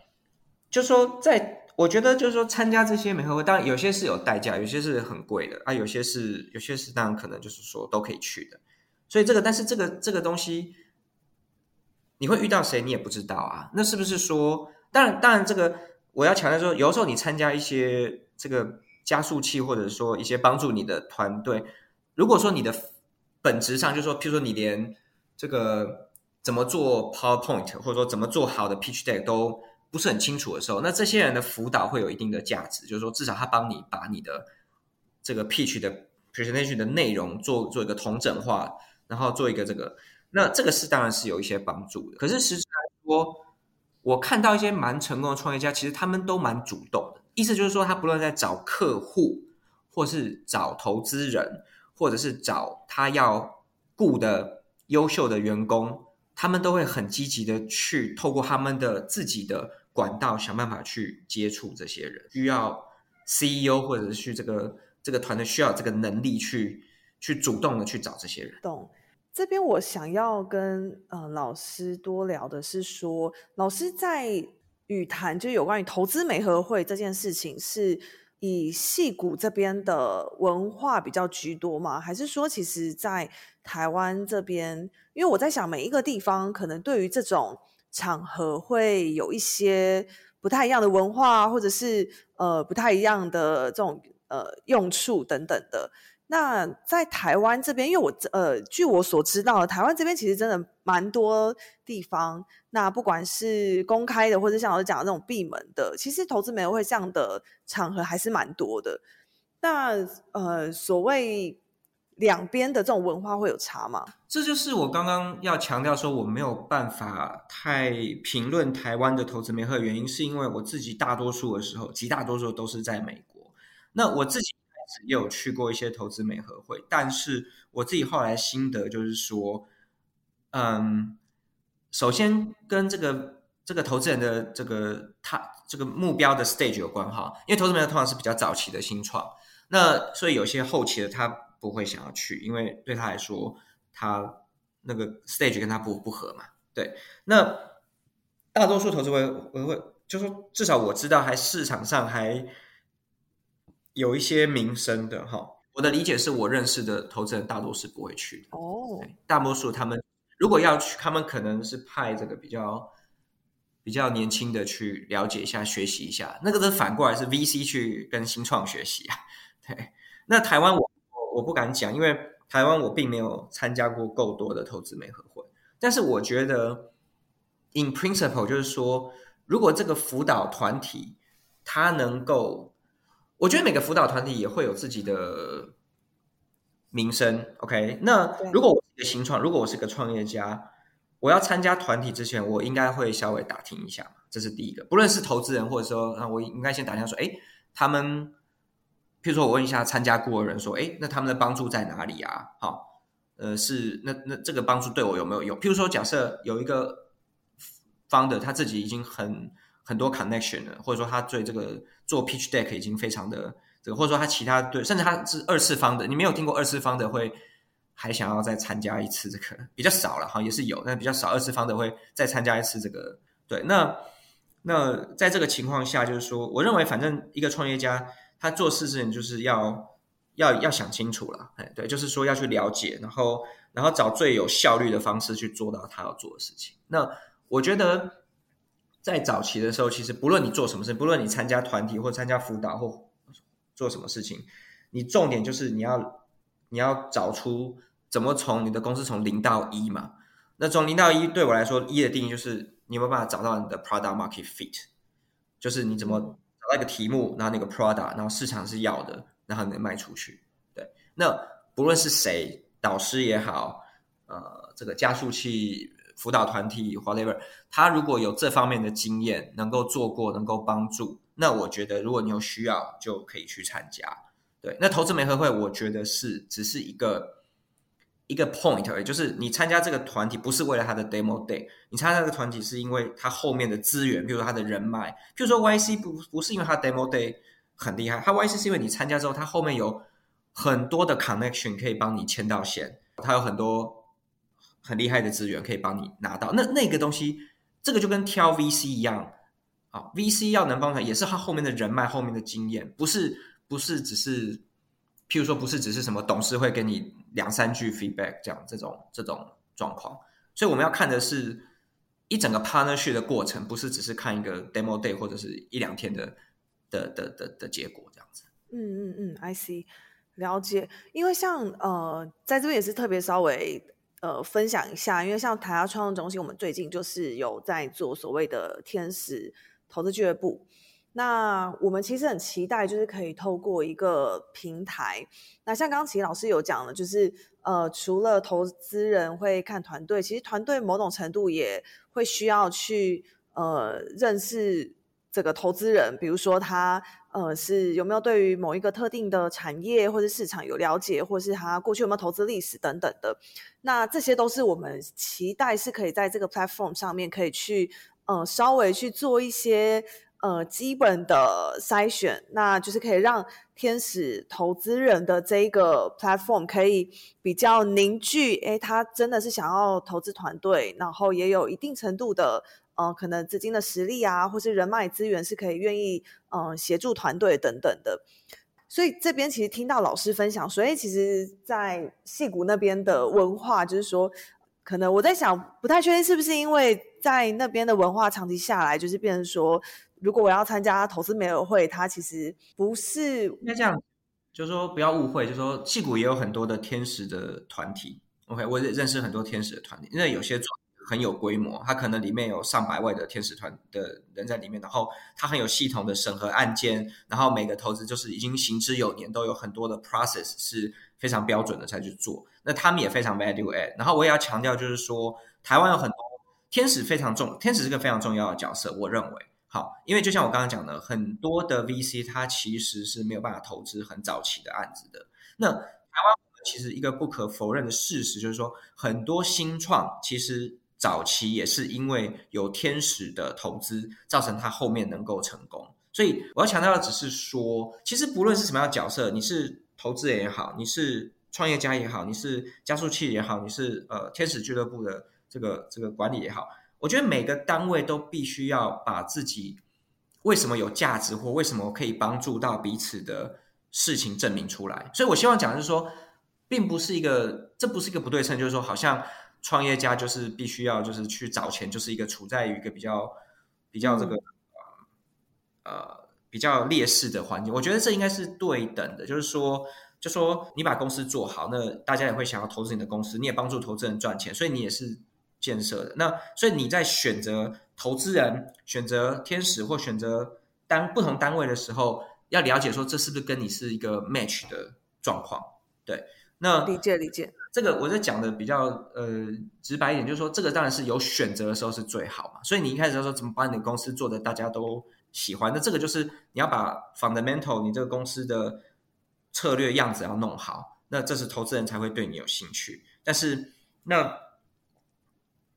就说，在我觉得，就是说，参加这些美合会，当然有些是有代价，有些是很贵的啊，有些是有些是当然可能就是说都可以去的。所以这个，但是这个这个东西，你会遇到谁，你也不知道啊。那是不是说，当然当然，这个我要强调说，有时候你参加一些这个加速器，或者说一些帮助你的团队，如果说你的本质上，就是说，譬如说你连这个。怎么做 PowerPoint，或者说怎么做好的 Pitch Deck 都不是很清楚的时候，那这些人的辅导会有一定的价值。就是说，至少他帮你把你的这个 Pitch 的 Presentation 的内容做做一个同整化，然后做一个这个，那这个是当然是有一些帮助的。可是实质来说，我看到一些蛮成功的创业家，其实他们都蛮主动的。意思就是说，他不论在找客户，或是找投资人，或者是找他要雇的优秀的员工。他们都会很积极的去透过他们的自己的管道想办法去接触这些人，需要 CEO 或者是去这个这个团队需要这个能力去去主动的去找这些人。懂。这边我想要跟呃老师多聊的是说，老师在语谈就有关于投资媒合会这件事情，是以戏骨这边的文化比较居多吗？还是说其实在台湾这边？因为我在想，每一个地方可能对于这种场合会有一些不太一样的文化，或者是呃不太一样的这种呃用处等等的。那在台湾这边，因为我呃据我所知道，台湾这边其实真的蛮多地方。那不管是公开的，或者像老师讲的那种闭门的，其实投资美会这样的场合还是蛮多的。那呃所谓。两边的这种文化会有差吗？这就是我刚刚要强调说我没有办法太评论台湾的投资媒合的原因，是因为我自己大多数的时候，极大多数都是在美国。那我自己也有去过一些投资美合会，但是我自己后来心得就是说，嗯，首先跟这个这个投资人的这个他这个目标的 stage 有关哈，因为投资媒合通常是比较早期的新创，那所以有些后期的他。不会想要去，因为对他来说，他那个 stage 跟他不不合嘛。对，那大多数投资会会就说，至少我知道，还市场上还有一些名声的哈。我的理解是我认识的投资人大多是不会去的哦。大多数他们如果要去，他们可能是派这个比较比较年轻的去了解一下、学习一下。那个是反过来是 VC 去跟新创学习啊。对，那台湾我我我不敢讲，因为台湾我并没有参加过够多的投资媒合会。但是我觉得，in principle 就是说，如果这个辅导团体它能够，我觉得每个辅导团体也会有自己的名声。OK，那如果我是一个新创，如果我是个创业家，我要参加团体之前，我应该会稍微打听一下这是第一个，不论是投资人或者说啊，我应该先打听说，哎，他们，譬如说我问一下参加过的人说，哎，那他们的帮助在哪里啊？好。呃，是那那这个帮助对我有没有用？譬如说，假设有一个 founder 他自己已经很很多 connection 了，或者说他对这个做 pitch deck 已经非常的这个，或者说他其他对，甚至他是二次方的，你没有听过二次方的会还想要再参加一次这个比较少了哈，也是有，但比较少二次方的会再参加一次这个。对，那那在这个情况下，就是说，我认为反正一个创业家他做事情就是要。要要想清楚了，哎，对，就是说要去了解，然后然后找最有效率的方式去做到他要做的事情。那我觉得在早期的时候，其实不论你做什么事，不论你参加团体或参加辅导或做什么事情，你重点就是你要你要找出怎么从你的公司从零到一嘛。那从零到一对我来说，一的定义就是你有没有办法找到你的 product market fit，就是你怎么找到一个题目，然后那个 product，然后市场是要的。然后能卖出去，对。那不论是谁，导师也好，呃，这个加速器辅导团体，whatever，他如果有这方面的经验，能够做过，能够帮助，那我觉得如果你有需要，就可以去参加。对。那投资媒合会，我觉得是只是一个一个 point 而已，就是你参加这个团体不是为了他的 demo day，你参加这个团体是因为他后面的资源，比如说他的人脉，譬如说 YC 不不是因为他 demo day。很厉害，他 YC 是因为你参加之后，他后面有很多的 connection 可以帮你牵到线，他有很多很厉害的资源可以帮你拿到。那那个东西，这个就跟挑 VC 一样，啊，VC 要能帮他，也是他后面的人脉、后面的经验，不是不是只是，譬如说不是只是什么董事会给你两三句 feedback 这样这种这种状况。所以我们要看的是一整个 partnership 的过程，不是只是看一个 demo day 或者是一两天的。的的的的结果这样子，嗯嗯嗯，I see，了解。因为像呃，在这边也是特别稍微呃分享一下，因为像台亚创作中心，我们最近就是有在做所谓的天使投资俱乐部。那我们其实很期待，就是可以透过一个平台。那像刚刚齐老师有讲的，就是呃，除了投资人会看团队，其实团队某种程度也会需要去呃认识。这个投资人，比如说他呃是有没有对于某一个特定的产业或者市场有了解，或是他过去有没有投资历史等等的，那这些都是我们期待是可以在这个 platform 上面可以去呃稍微去做一些呃基本的筛选，那就是可以让天使投资人的这一个 platform 可以比较凝聚，诶，他真的是想要投资团队，然后也有一定程度的。呃，可能资金的实力啊，或是人脉资源是可以愿意嗯协助团队等等的。所以这边其实听到老师分享，所以其实，在戏谷那边的文化，就是说，可能我在想，不太确定是不是因为在那边的文化长期下来，就是变成说，如果我要参加投资美尔会，它其实不是那这样，就是说不要误会，就是说戏谷也有很多的天使的团体。OK，我也认识很多天使的团体，因为有些很有规模，它可能里面有上百位的天使团的人在里面，然后它很有系统的审核案件，然后每个投资就是已经行之有年，都有很多的 process 是非常标准的才去做。那他们也非常 value add。然后我也要强调，就是说台湾有很多天使非常重，天使是个非常重要的角色，我认为好，因为就像我刚刚讲的，很多的 VC 它其实是没有办法投资很早期的案子的。那台湾其实一个不可否认的事实就是说，很多新创其实。早期也是因为有天使的投资，造成他后面能够成功。所以我要强调的只是说，其实不论是什么样的角色，你是投资人也好，你是创业家也好，你是加速器也好，你是呃天使俱乐部的这个这个管理也好，我觉得每个单位都必须要把自己为什么有价值或为什么可以帮助到彼此的事情证明出来。所以我希望讲的是说，并不是一个这不是一个不对称，就是说好像。创业家就是必须要就是去找钱，就是一个处在于一个比较比较这个呃比较劣势的环境。我觉得这应该是对等的，就是说，就说你把公司做好，那大家也会想要投资你的公司，你也帮助投资人赚钱，所以你也是建设的。那所以你在选择投资人、选择天使或选择单不同单位的时候，要了解说这是不是跟你是一个 match 的状况。对，那理解理解。这个我在讲的比较呃直白一点，就是说这个当然是有选择的时候是最好嘛。所以你一开始说怎么把你的公司做的大家都喜欢，那这个就是你要把 fundamental 你这个公司的策略样子要弄好，那这是投资人才会对你有兴趣。但是那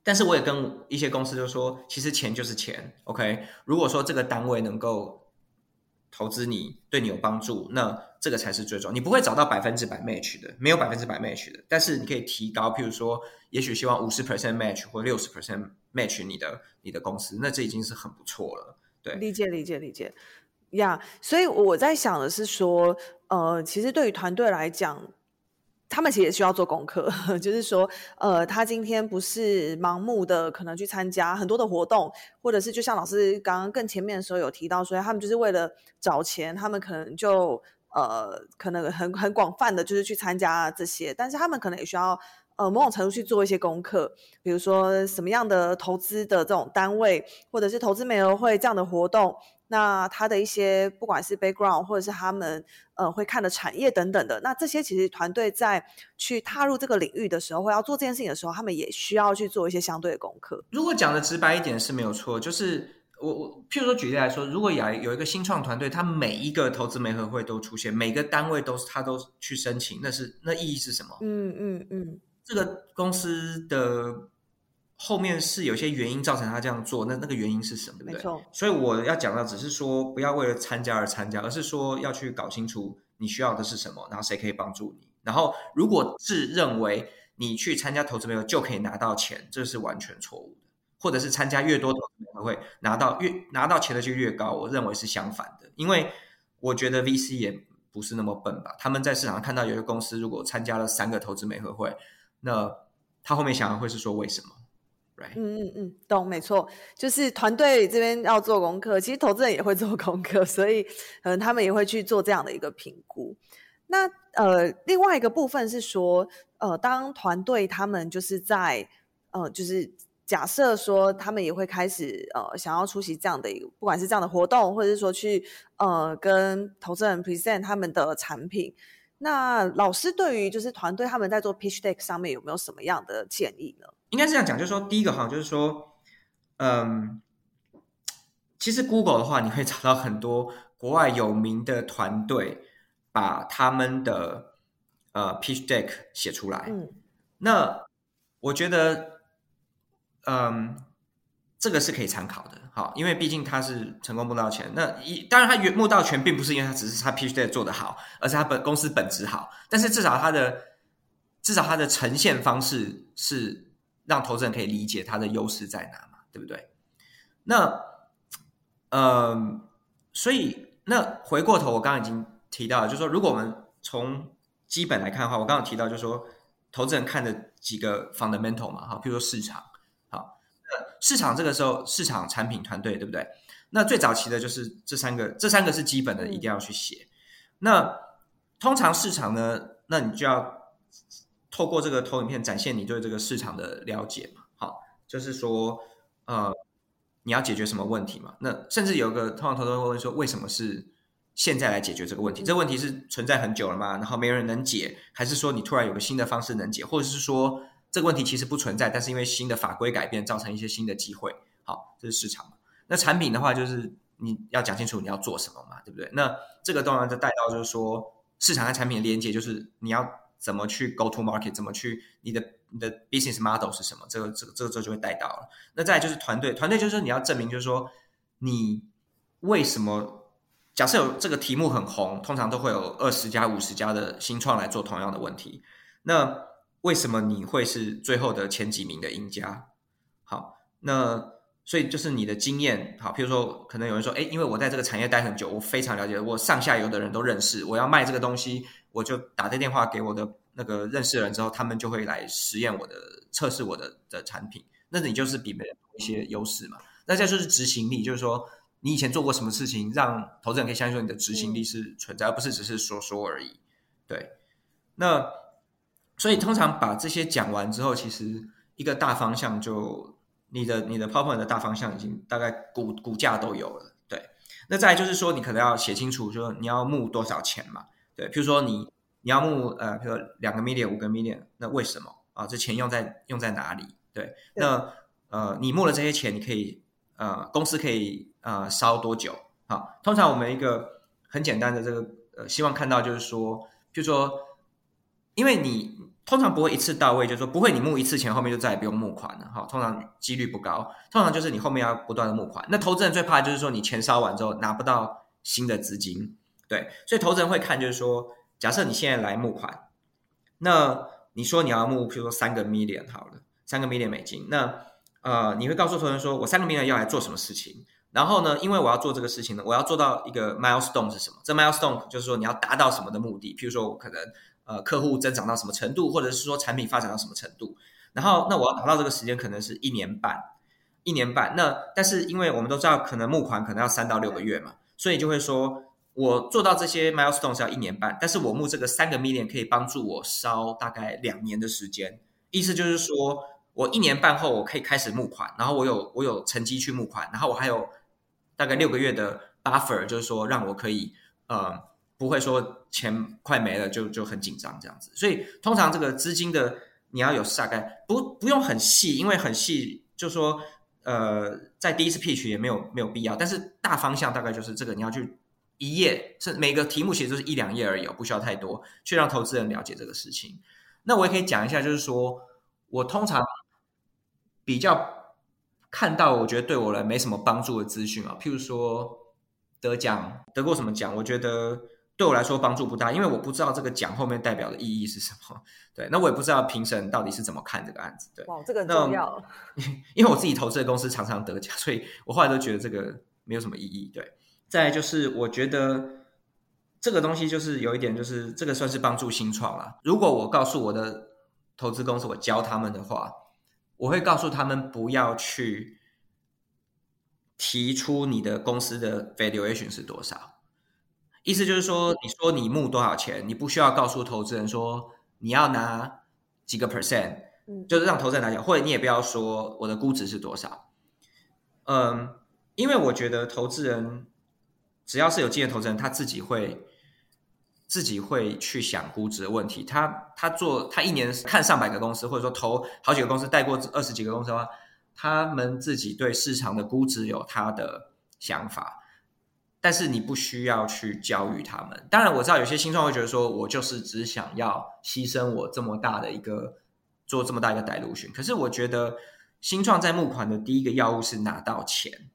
但是我也跟一些公司就说，其实钱就是钱，OK？如果说这个单位能够投资你，对你有帮助，那这个才是最重要。你不会找到百分之百 match 的，没有百分之百 match 的，但是你可以提高，譬如说，也许希望五十 percent match 或六十 percent match 你的你的公司，那这已经是很不错了。对，理解理解理解呀。所以我在想的是说，呃，其实对于团队来讲。他们其实也需要做功课，就是说，呃，他今天不是盲目的可能去参加很多的活动，或者是就像老师刚刚更前面的时候有提到说，他们就是为了找钱，他们可能就呃，可能很很广泛的就是去参加这些，但是他们可能也需要呃某种程度去做一些功课，比如说什么样的投资的这种单位，或者是投资媒合会这样的活动。那他的一些不管是 background 或者是他们呃会看的产业等等的，那这些其实团队在去踏入这个领域的时候，或要做这件事情的时候，他们也需要去做一些相对的功课。如果讲的直白一点是没有错，就是我我譬如说举例来说，如果有有一个新创团队，他每一个投资媒合会都出现，每个单位都是他都去申请，那是那意义是什么？嗯嗯嗯，这个公司的。后面是有些原因造成他这样做，那那个原因是什么？对不对？所以我要讲到，只是说不要为了参加而参加，而是说要去搞清楚你需要的是什么，然后谁可以帮助你。然后如果自认为你去参加投资没有就可以拿到钱，这是完全错误的。或者是参加越多投资会会拿到越拿到钱的就越高，我认为是相反的。因为我觉得 VC 也不是那么笨吧？他们在市场上看到有些公司如果参加了三个投资美合会，那他后面想的会是说为什么？嗯嗯嗯，懂，没错，就是团队这边要做功课，其实投资人也会做功课，所以可能他们也会去做这样的一个评估。那呃，另外一个部分是说，呃，当团队他们就是在呃，就是假设说他们也会开始呃，想要出席这样的一个，不管是这样的活动，或者是说去呃，跟投资人 present 他们的产品。那老师对于就是团队他们在做 pitch deck 上面有没有什么样的建议呢？应该是这样讲，就是说，第一个哈，就是说，嗯，其实 Google 的话，你会找到很多国外有名的团队，把他们的呃 pitch deck 写出来。嗯，那我觉得，嗯，这个是可以参考的，好，因为毕竟他是成功募到钱。那一当然，他募到钱并不是因为他只是他 PhD 做得好，而是他本公司本质好。但是至少他的至少他的呈现方式是。让投资人可以理解它的优势在哪嘛，对不对？那，嗯，所以那回过头，我刚刚已经提到，就是说，如果我们从基本来看的话，我刚刚提到，就是说，投资人看的几个 fundamental 嘛，哈，比如说市场，市场这个时候，市场产品团队，对不对？那最早期的就是这三个，这三个是基本的，一定要去写。那通常市场呢，那你就要。透过这个投影片展现你对这个市场的了解嘛？好，就是说，呃，你要解决什么问题嘛？那甚至有个通常投资人会问说，为什么是现在来解决这个问题？这个问题是存在很久了吗？然后没人能解，还是说你突然有个新的方式能解，或者是说这个问题其实不存在，但是因为新的法规改变造成一些新的机会？好，这是市场。那产品的话，就是你要讲清楚你要做什么嘛，对不对？那这个当然就带到就是说，市场和产品的连接，就是你要。怎么去 go to market？怎么去你的你的 business model 是什么？这个这个这个就会带到了。那再就是团队，团队就是你要证明，就是说你为什么假设有这个题目很红，通常都会有二十家、五十家的新创来做同样的问题。那为什么你会是最后的前几名的赢家？好，那所以就是你的经验。好，譬如说，可能有人说，哎，因为我在这个产业待很久，我非常了解，我上下游的人都认识，我要卖这个东西。我就打个电话给我的那个认识的人之后，他们就会来实验我的、测试我的的产品。那你就是比别人多一些优势嘛？那这就是执行力，就是说你以前做过什么事情，让投资人可以相信说你的执行力是存在，而不是只是说说而已。对，那所以通常把这些讲完之后，其实一个大方向就你的你的 PowerPoint 的大方向已经大概股股价都有了。对，那再就是说你可能要写清楚，说你要募多少钱嘛。对，譬如说你你要募呃，比如说两个 million、五个 million，那为什么啊？这钱用在用在哪里？对，那呃，你募了这些钱，你可以呃，公司可以呃烧多久？好，通常我们一个很简单的这个呃，希望看到就是说，譬如说，因为你通常不会一次到位，就是说不会你募一次钱，后面就再也不用募款了。哈，通常几率不高，通常就是你后面要不断的募款。那投资人最怕就是说你钱烧完之后拿不到新的资金。对，所以投资人会看，就是说，假设你现在来募款，那你说你要募，比如说三个 million 好了，三个 million 美金，那呃，你会告诉投资人说，我三个 million 要来做什么事情？然后呢，因为我要做这个事情呢，我要做到一个 milestone 是什么？这 milestone 就是说你要达到什么的目的？譬如说我可能呃客户增长到什么程度，或者是说产品发展到什么程度？然后那我要达到这个时间可能是一年半，一年半。那但是因为我们都知道，可能募款可能要三到六个月嘛，所以就会说。我做到这些 milestone 是要一年半，但是我募这个三个 million 可以帮助我烧大概两年的时间。意思就是说，我一年半后我可以开始募款，然后我有我有成绩去募款，然后我还有大概六个月的 buffer，就是说让我可以呃不会说钱快没了就就很紧张这样子。所以通常这个资金的你要有大概不不用很细，因为很细就说呃在第一次 pitch 也没有没有必要，但是大方向大概就是这个你要去。一页是每个题目其实都是一两页而已，不需要太多，去让投资人了解这个事情。那我也可以讲一下，就是说我通常比较看到我觉得对我来没什么帮助的资讯啊，譬如说得奖得过什么奖，我觉得对我来说帮助不大，因为我不知道这个奖后面代表的意义是什么。对，那我也不知道评审到底是怎么看这个案子。对，哇，这个很重要。因为我自己投资的公司常常得奖，所以我后来都觉得这个没有什么意义。对。再就是，我觉得这个东西就是有一点，就是这个算是帮助新创了。如果我告诉我的投资公司，我教他们的话，我会告诉他们不要去提出你的公司的 valuation 是多少。意思就是说，你说你募多少钱，你不需要告诉投资人说你要拿几个 percent，就是让投资人拿钱，或者你也不要说我的估值是多少。嗯，因为我觉得投资人。只要是有经验投资人，他自己会自己会去想估值的问题。他他做他一年看上百个公司，或者说投好几个公司，带过二十几个公司的话，他们自己对市场的估值有他的想法。但是你不需要去教育他们。当然我知道有些新创会觉得说，我就是只想要牺牲我这么大的一个做这么大一个带路群。可是我觉得新创在募款的第一个要务是拿到钱。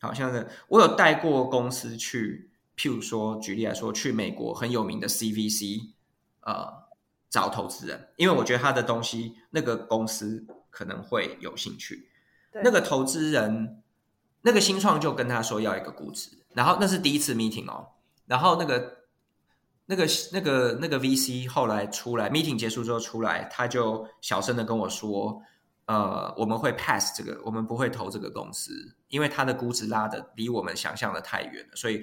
好像是我有带过公司去，譬如说举例来说，去美国很有名的 CVC，呃，找投资人，因为我觉得他的东西那个公司可能会有兴趣。那个投资人，那个新创就跟他说要一个估值，然后那是第一次 meeting 哦，然后那个那个那个那个 VC 后来出来 meeting 结束之后出来，他就小声的跟我说。呃，我们会 pass 这个，我们不会投这个公司，因为它的估值拉的离我们想象的太远了，所以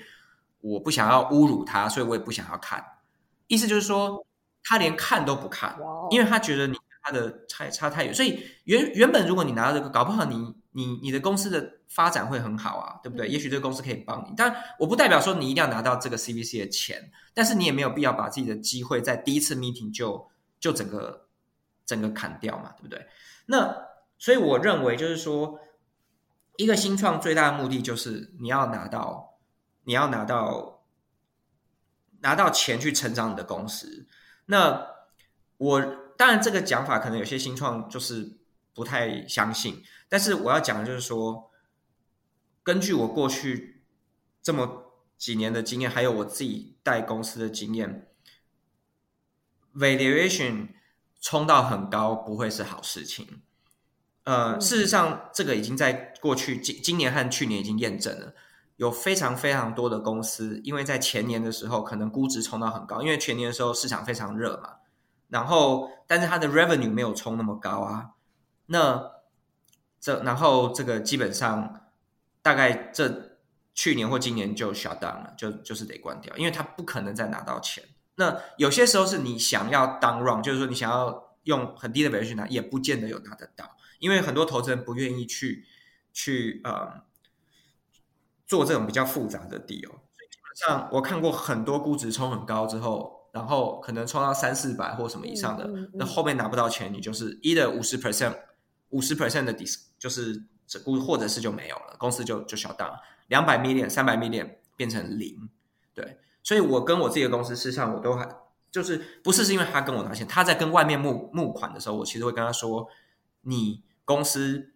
我不想要侮辱他，所以我也不想要看。意思就是说，他连看都不看，因为他觉得你他的差差太远。所以原原本如果你拿到这个，搞不好你你你的公司的发展会很好啊，对不对？也许这个公司可以帮你，但我不代表说你一定要拿到这个 CVC 的钱，但是你也没有必要把自己的机会在第一次 meeting 就就整个整个砍掉嘛，对不对？那所以我认为就是说，一个新创最大的目的就是你要拿到，你要拿到拿到钱去成长你的公司。那我当然这个讲法可能有些新创就是不太相信，但是我要讲的就是说，根据我过去这么几年的经验，还有我自己带公司的经验，valuation。冲到很高不会是好事情，呃，事实上，这个已经在过去今今年和去年已经验证了，有非常非常多的公司，因为在前年的时候可能估值冲到很高，因为前年的时候市场非常热嘛，然后但是它的 revenue 没有冲那么高啊，那这然后这个基本上大概这去年或今年就 shut down 了，就就是得关掉，因为他不可能再拿到钱。那有些时候是你想要当 run，就是说你想要用很低的 value 去拿，也不见得有拿得到，因为很多投资人不愿意去去呃做这种比较复杂的 deal。所以基本上我看过很多估值冲很高之后，然后可能冲到三四百或什么以上的，嗯嗯嗯那后面拿不到钱，你就是一的五十 percent，五十 percent 的 dis 就是这估或者是就没有了，公司就就小到两百 million、三百 million 变成零，对。所以我跟我自己的公司，事实上我都还就是不是是因为他跟我拿钱，他在跟外面募募款的时候，我其实会跟他说，你公司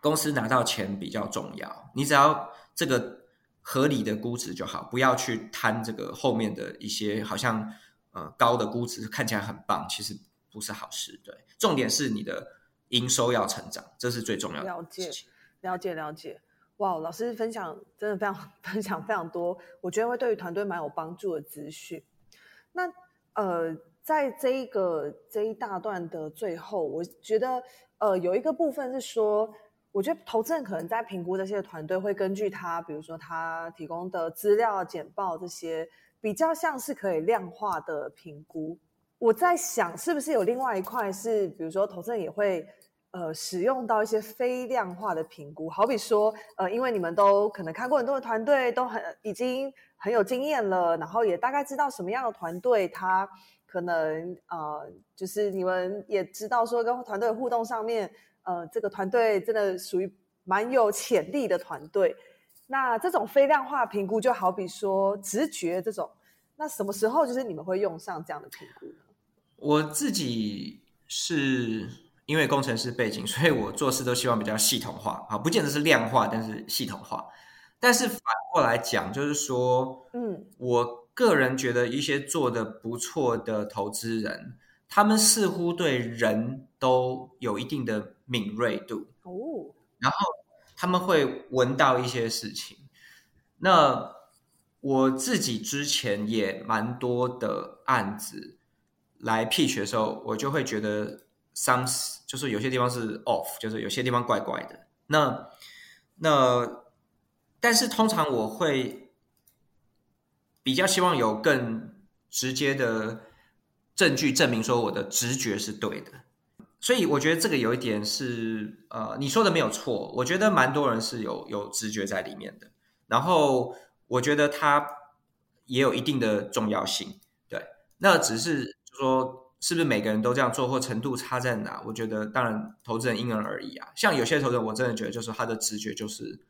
公司拿到钱比较重要，你只要这个合理的估值就好，不要去贪这个后面的一些好像呃高的估值看起来很棒，其实不是好事。对，重点是你的营收要成长，这是最重要的了解。了解了解，哇，老师分享真的非常 分享非常多，我觉得会对于团队蛮有帮助的资讯。那呃，在这一个这一大段的最后，我觉得呃有一个部分是说，我觉得投资人可能在评估这些团队会根据他，比如说他提供的资料、简报这些，比较像是可以量化的评估。我在想，是不是有另外一块是，比如说投资人也会呃使用到一些非量化的评估，好比说呃，因为你们都可能看过很多的团队，都很已经很有经验了，然后也大概知道什么样的团队他可能呃，就是你们也知道说跟团队互动上面，呃，这个团队真的属于蛮有潜力的团队。那这种非量化评估，就好比说直觉这种，那什么时候就是你们会用上这样的评估呢？我自己是因为工程师背景，所以我做事都希望比较系统化啊，不见得是量化，但是系统化。但是反过来讲，就是说，嗯我个人觉得一些做的不错的投资人，他们似乎对人都有一定的敏锐度，哦，然后他们会闻到一些事情。那我自己之前也蛮多的案子来 pitch 的时候，我就会觉得 some 就是有些地方是 off，就是有些地方怪怪的。那那但是通常我会比较希望有更直接的证据证明说我的直觉是对的。所以我觉得这个有一点是呃，你说的没有错，我觉得蛮多人是有有直觉在里面的。然后我觉得它也有一定的重要性，对。那只是说是不是每个人都这样做，或程度差在哪？我觉得当然投资人因人而异啊。像有些投资人，我真的觉得就是他的直觉就是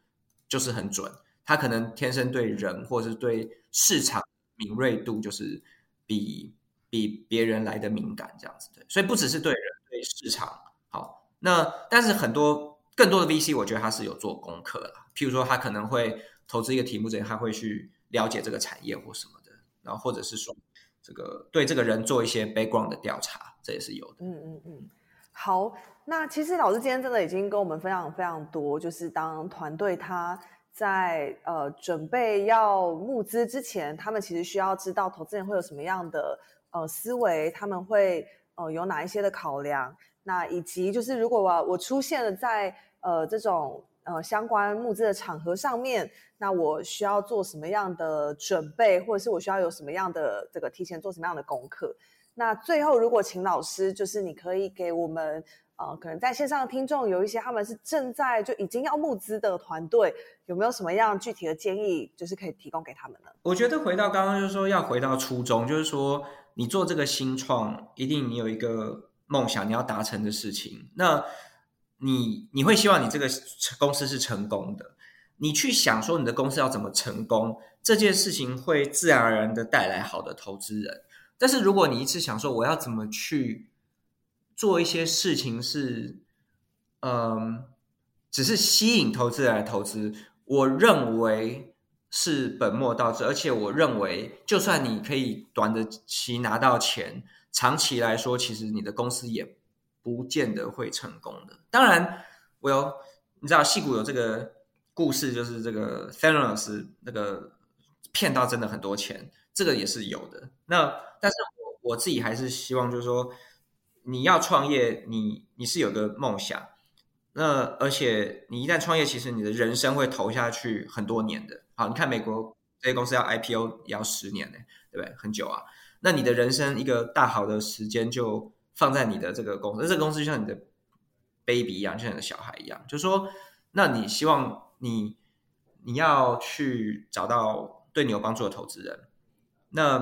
就是很准，他可能天生对人或者是对市场敏锐度就是比比别人来的敏感，这样子对。所以不只是对人，对市场好。那但是很多更多的 VC，我觉得他是有做功课啦。譬如说，他可能会投资一个题目之前，他会去了解这个产业或什么的，然后或者是说这个对这个人做一些 background 的调查，这也是有的。嗯嗯嗯，好，那其实老师今天真的已经跟我们分享非常多，就是当团队他在呃准备要募资之前，他们其实需要知道投资人会有什么样的呃思维，他们会呃有哪一些的考量，那以及就是如果我我出现了在呃这种呃相关募资的场合上面，那我需要做什么样的准备，或者是我需要有什么样的这个提前做什么样的功课。那最后，如果请老师，就是你可以给我们呃，可能在线上的听众有一些他们是正在就已经要募资的团队，有没有什么样具体的建议，就是可以提供给他们呢？我觉得回到刚刚就是说要回到初衷，就是说你做这个新创，一定你有一个梦想，你要达成的事情。那你你会希望你这个公司是成功的，你去想说你的公司要怎么成功，这件事情会自然而然的带来好的投资人。但是如果你一直想说我要怎么去做一些事情是，嗯，只是吸引投资人来投资，我认为是本末倒置。而且我认为，就算你可以短的期拿到钱，长期来说，其实你的公司也不见得会成功的。当然，我有你知道，戏骨有这个故事，就是这个 Thanos 那个骗到真的很多钱，这个也是有的。那但是我我自己还是希望，就是说，你要创业，你你是有个梦想，那而且你一旦创业，其实你的人生会投下去很多年的。好，你看美国这些公司要 IPO 也要十年呢，对不对？很久啊。那你的人生一个大好的时间就放在你的这个公司，这个公司就像你的 baby 一样，就像你的小孩一样。就说，那你希望你你要去找到对你有帮助的投资人。那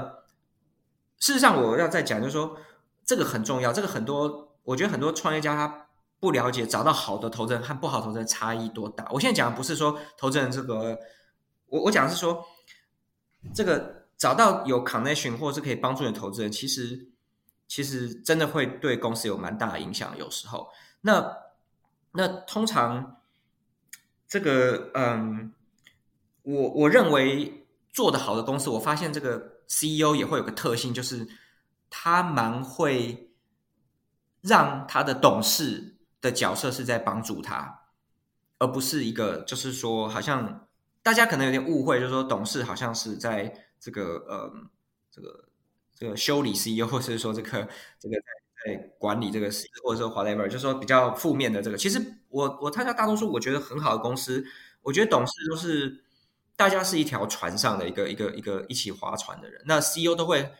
事实上，我要再讲，就是说这个很重要。这个很多，我觉得很多创业家他。不了解找到好的投资人和不好投资人差异多大？我现在讲的不是说投资人这个，我我讲的是说，这个找到有 connection 或是可以帮助你的投资人，其实其实真的会对公司有蛮大的影响。有时候，那那通常这个嗯，我我认为做的好的公司，我发现这个 CEO 也会有个特性，就是他蛮会让他的董事。的角色是在帮助他，而不是一个，就是说，好像大家可能有点误会，就是说，董事好像是在这个呃，这个这个修理 CEO，或是说这个这个在在管理这个事，或者说 whatever，就是说比较负面的这个。其实我我参加大多数我觉得很好的公司，我觉得董事都是大家是一条船上的一个一个一个一起划船的人，那 CEO 都会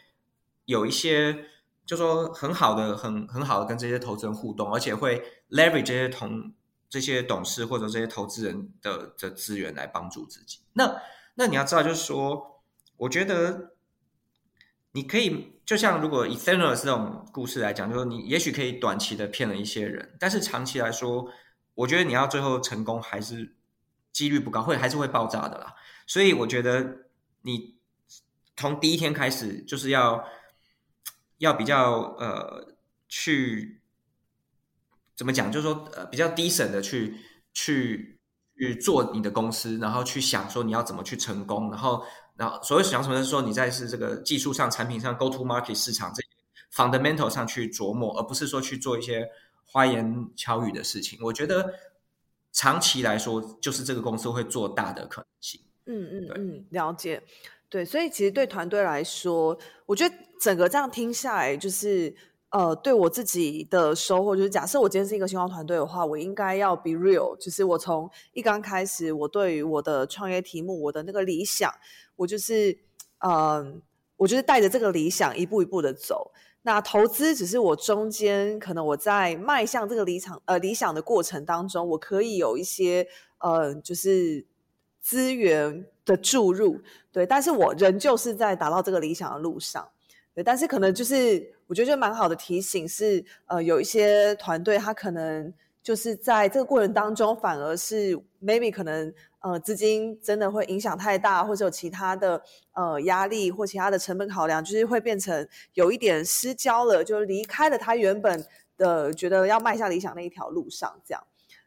有一些。就说很好的，很很好的跟这些投资人互动，而且会 leverage 这些同这些董事或者这些投资人的的资源来帮助自己。那那你要知道，就是说，我觉得你可以就像如果以 Thanos 这种故事来讲，就是你也许可以短期的骗了一些人，但是长期来说，我觉得你要最后成功还是几率不高，会还是会爆炸的啦。所以我觉得你从第一天开始就是要。要比较呃去怎么讲？就是说呃比较低审的去去去做你的公司，然后去想说你要怎么去成功，然后然后所谓想什么是说你在是这个技术上、产品上、Go to Market 市场这些 fundamental 上去琢磨，而不是说去做一些花言巧语的事情。我觉得长期来说，就是这个公司会做大的可能性。嗯嗯嗯，了解。对，所以其实对团队来说，我觉得整个这样听下来，就是呃，对我自己的收获，就是假设我今天是一个新创团队的话，我应该要 be real，就是我从一刚开始，我对于我的创业题目，我的那个理想，我就是嗯，我就是带着这个理想一步一步的走。那投资只是我中间可能我在迈向这个理想呃理想的过程当中，我可以有一些呃，就是资源。的注入，对，但是我仍旧是在达到这个理想的路上，对，但是可能就是我觉得就蛮好的提醒是，呃，有一些团队他可能就是在这个过程当中，反而是 maybe 可能呃资金真的会影响太大，或者有其他的呃压力或其他的成本考量，就是会变成有一点失焦了，就离开了他原本的觉得要迈向理想那一条路上，这样，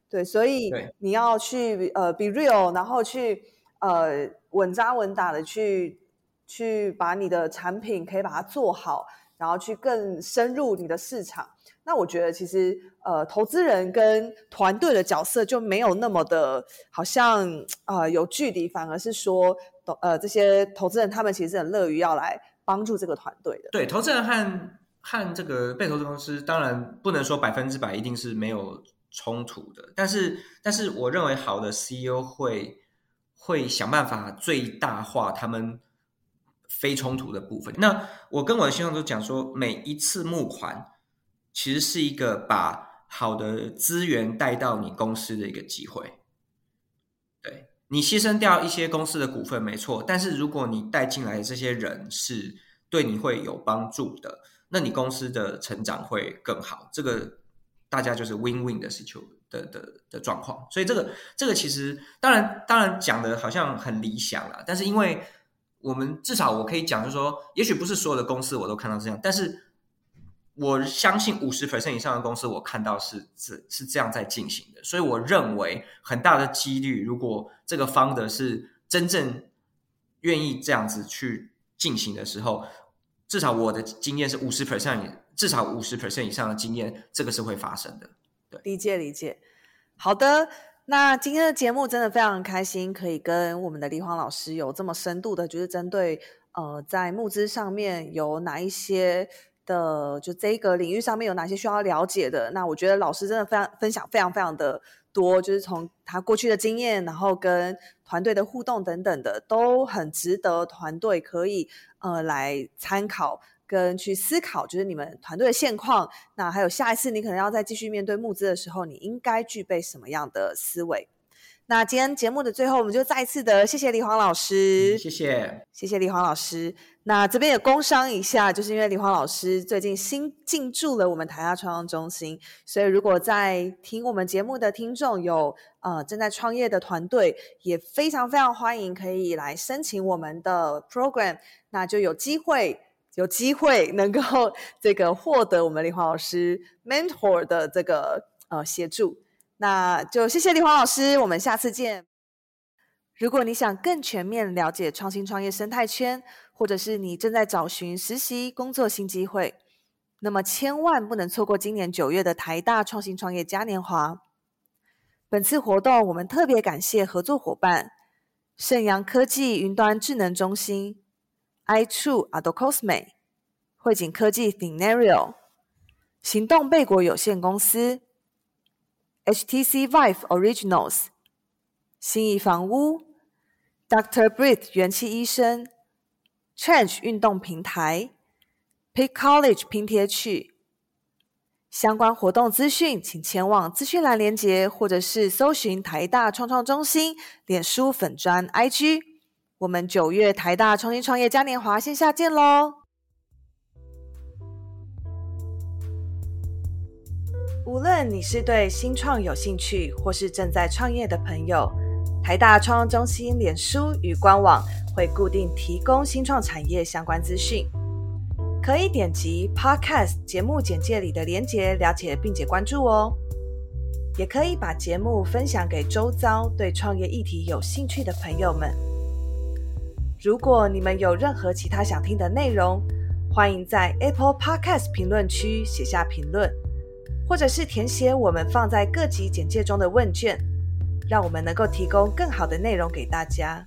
对，所以你要去呃 be real，然后去。呃，稳扎稳打的去去把你的产品可以把它做好，然后去更深入你的市场。那我觉得其实呃，投资人跟团队的角色就没有那么的，好像啊有距离，反而是说，呃，这些投资人他们其实很乐于要来帮助这个团队的。对，投资人和和这个被投资公司，当然不能说百分之百一定是没有冲突的，但是但是我认为好的 CEO 会。会想办法最大化他们非冲突的部分。那我跟我的先生都讲说，每一次募款其实是一个把好的资源带到你公司的一个机会。对你牺牲掉一些公司的股份没错，但是如果你带进来的这些人是对你会有帮助的，那你公司的成长会更好。这个大家就是 win win 的需求。的的的状况，所以这个这个其实当然当然讲的好像很理想了，但是因为我们至少我可以讲，就是说，也许不是所有的公司我都看到这样，但是我相信五十 percent 以上的公司我看到是是是这样在进行的，所以我认为很大的几率，如果这个方的是真正愿意这样子去进行的时候，至少我的经验是五十 percent，至少五十 percent 以上的经验，这个是会发生的。对理解理解，好的。那今天的节目真的非常开心，可以跟我们的李黄老师有这么深度的，就是针对呃在募资上面有哪一些的就这个领域上面有哪些需要了解的？那我觉得老师真的非常分享非常非常的多，就是从他过去的经验，然后跟团队的互动等等的，都很值得团队可以呃来参考跟去思考，就是你们团队的现况。那还有下一次你可能要再继续面对募资的时候，你应该具备什么样的思维？那今天节目的最后，我们就再一次的谢谢李黄老师，谢谢，谢谢李黄老师。那这边也工商一下，就是因为李黄老师最近新进驻了我们台大创创中心，所以如果在听我们节目的听众有呃正在创业的团队，也非常非常欢迎可以来申请我们的 program，那就有机会有机会能够 这个获得我们李黄老师 mentor 的这个呃协助。那就谢谢李黄老师，我们下次见。如果你想更全面了解创新创业生态圈，或者是你正在找寻实习工作新机会，那么千万不能错过今年九月的台大创新创业嘉年华。本次活动我们特别感谢合作伙伴盛阳科技云端智能中心、iTrue Adocosme、汇景科技 t h i n a r i o 行动贝果有限公司。HTC Vive Originals、新意房屋、Dr. Breath 元气医生、Change 运动平台、Pick College 拼贴区。相关活动资讯，请前往资讯栏连接，或者是搜寻台大创创中心脸书粉专 IG。我们九月台大创新创业嘉年华线下见喽！无论你是对新创有兴趣，或是正在创业的朋友，台大创中心脸书与官网会固定提供新创产业相关资讯，可以点击 Podcast 节目简介里的连结了解并且关注哦。也可以把节目分享给周遭对创业议题有兴趣的朋友们。如果你们有任何其他想听的内容，欢迎在 Apple Podcast 评论区写下评论。或者是填写我们放在各级简介中的问卷，让我们能够提供更好的内容给大家。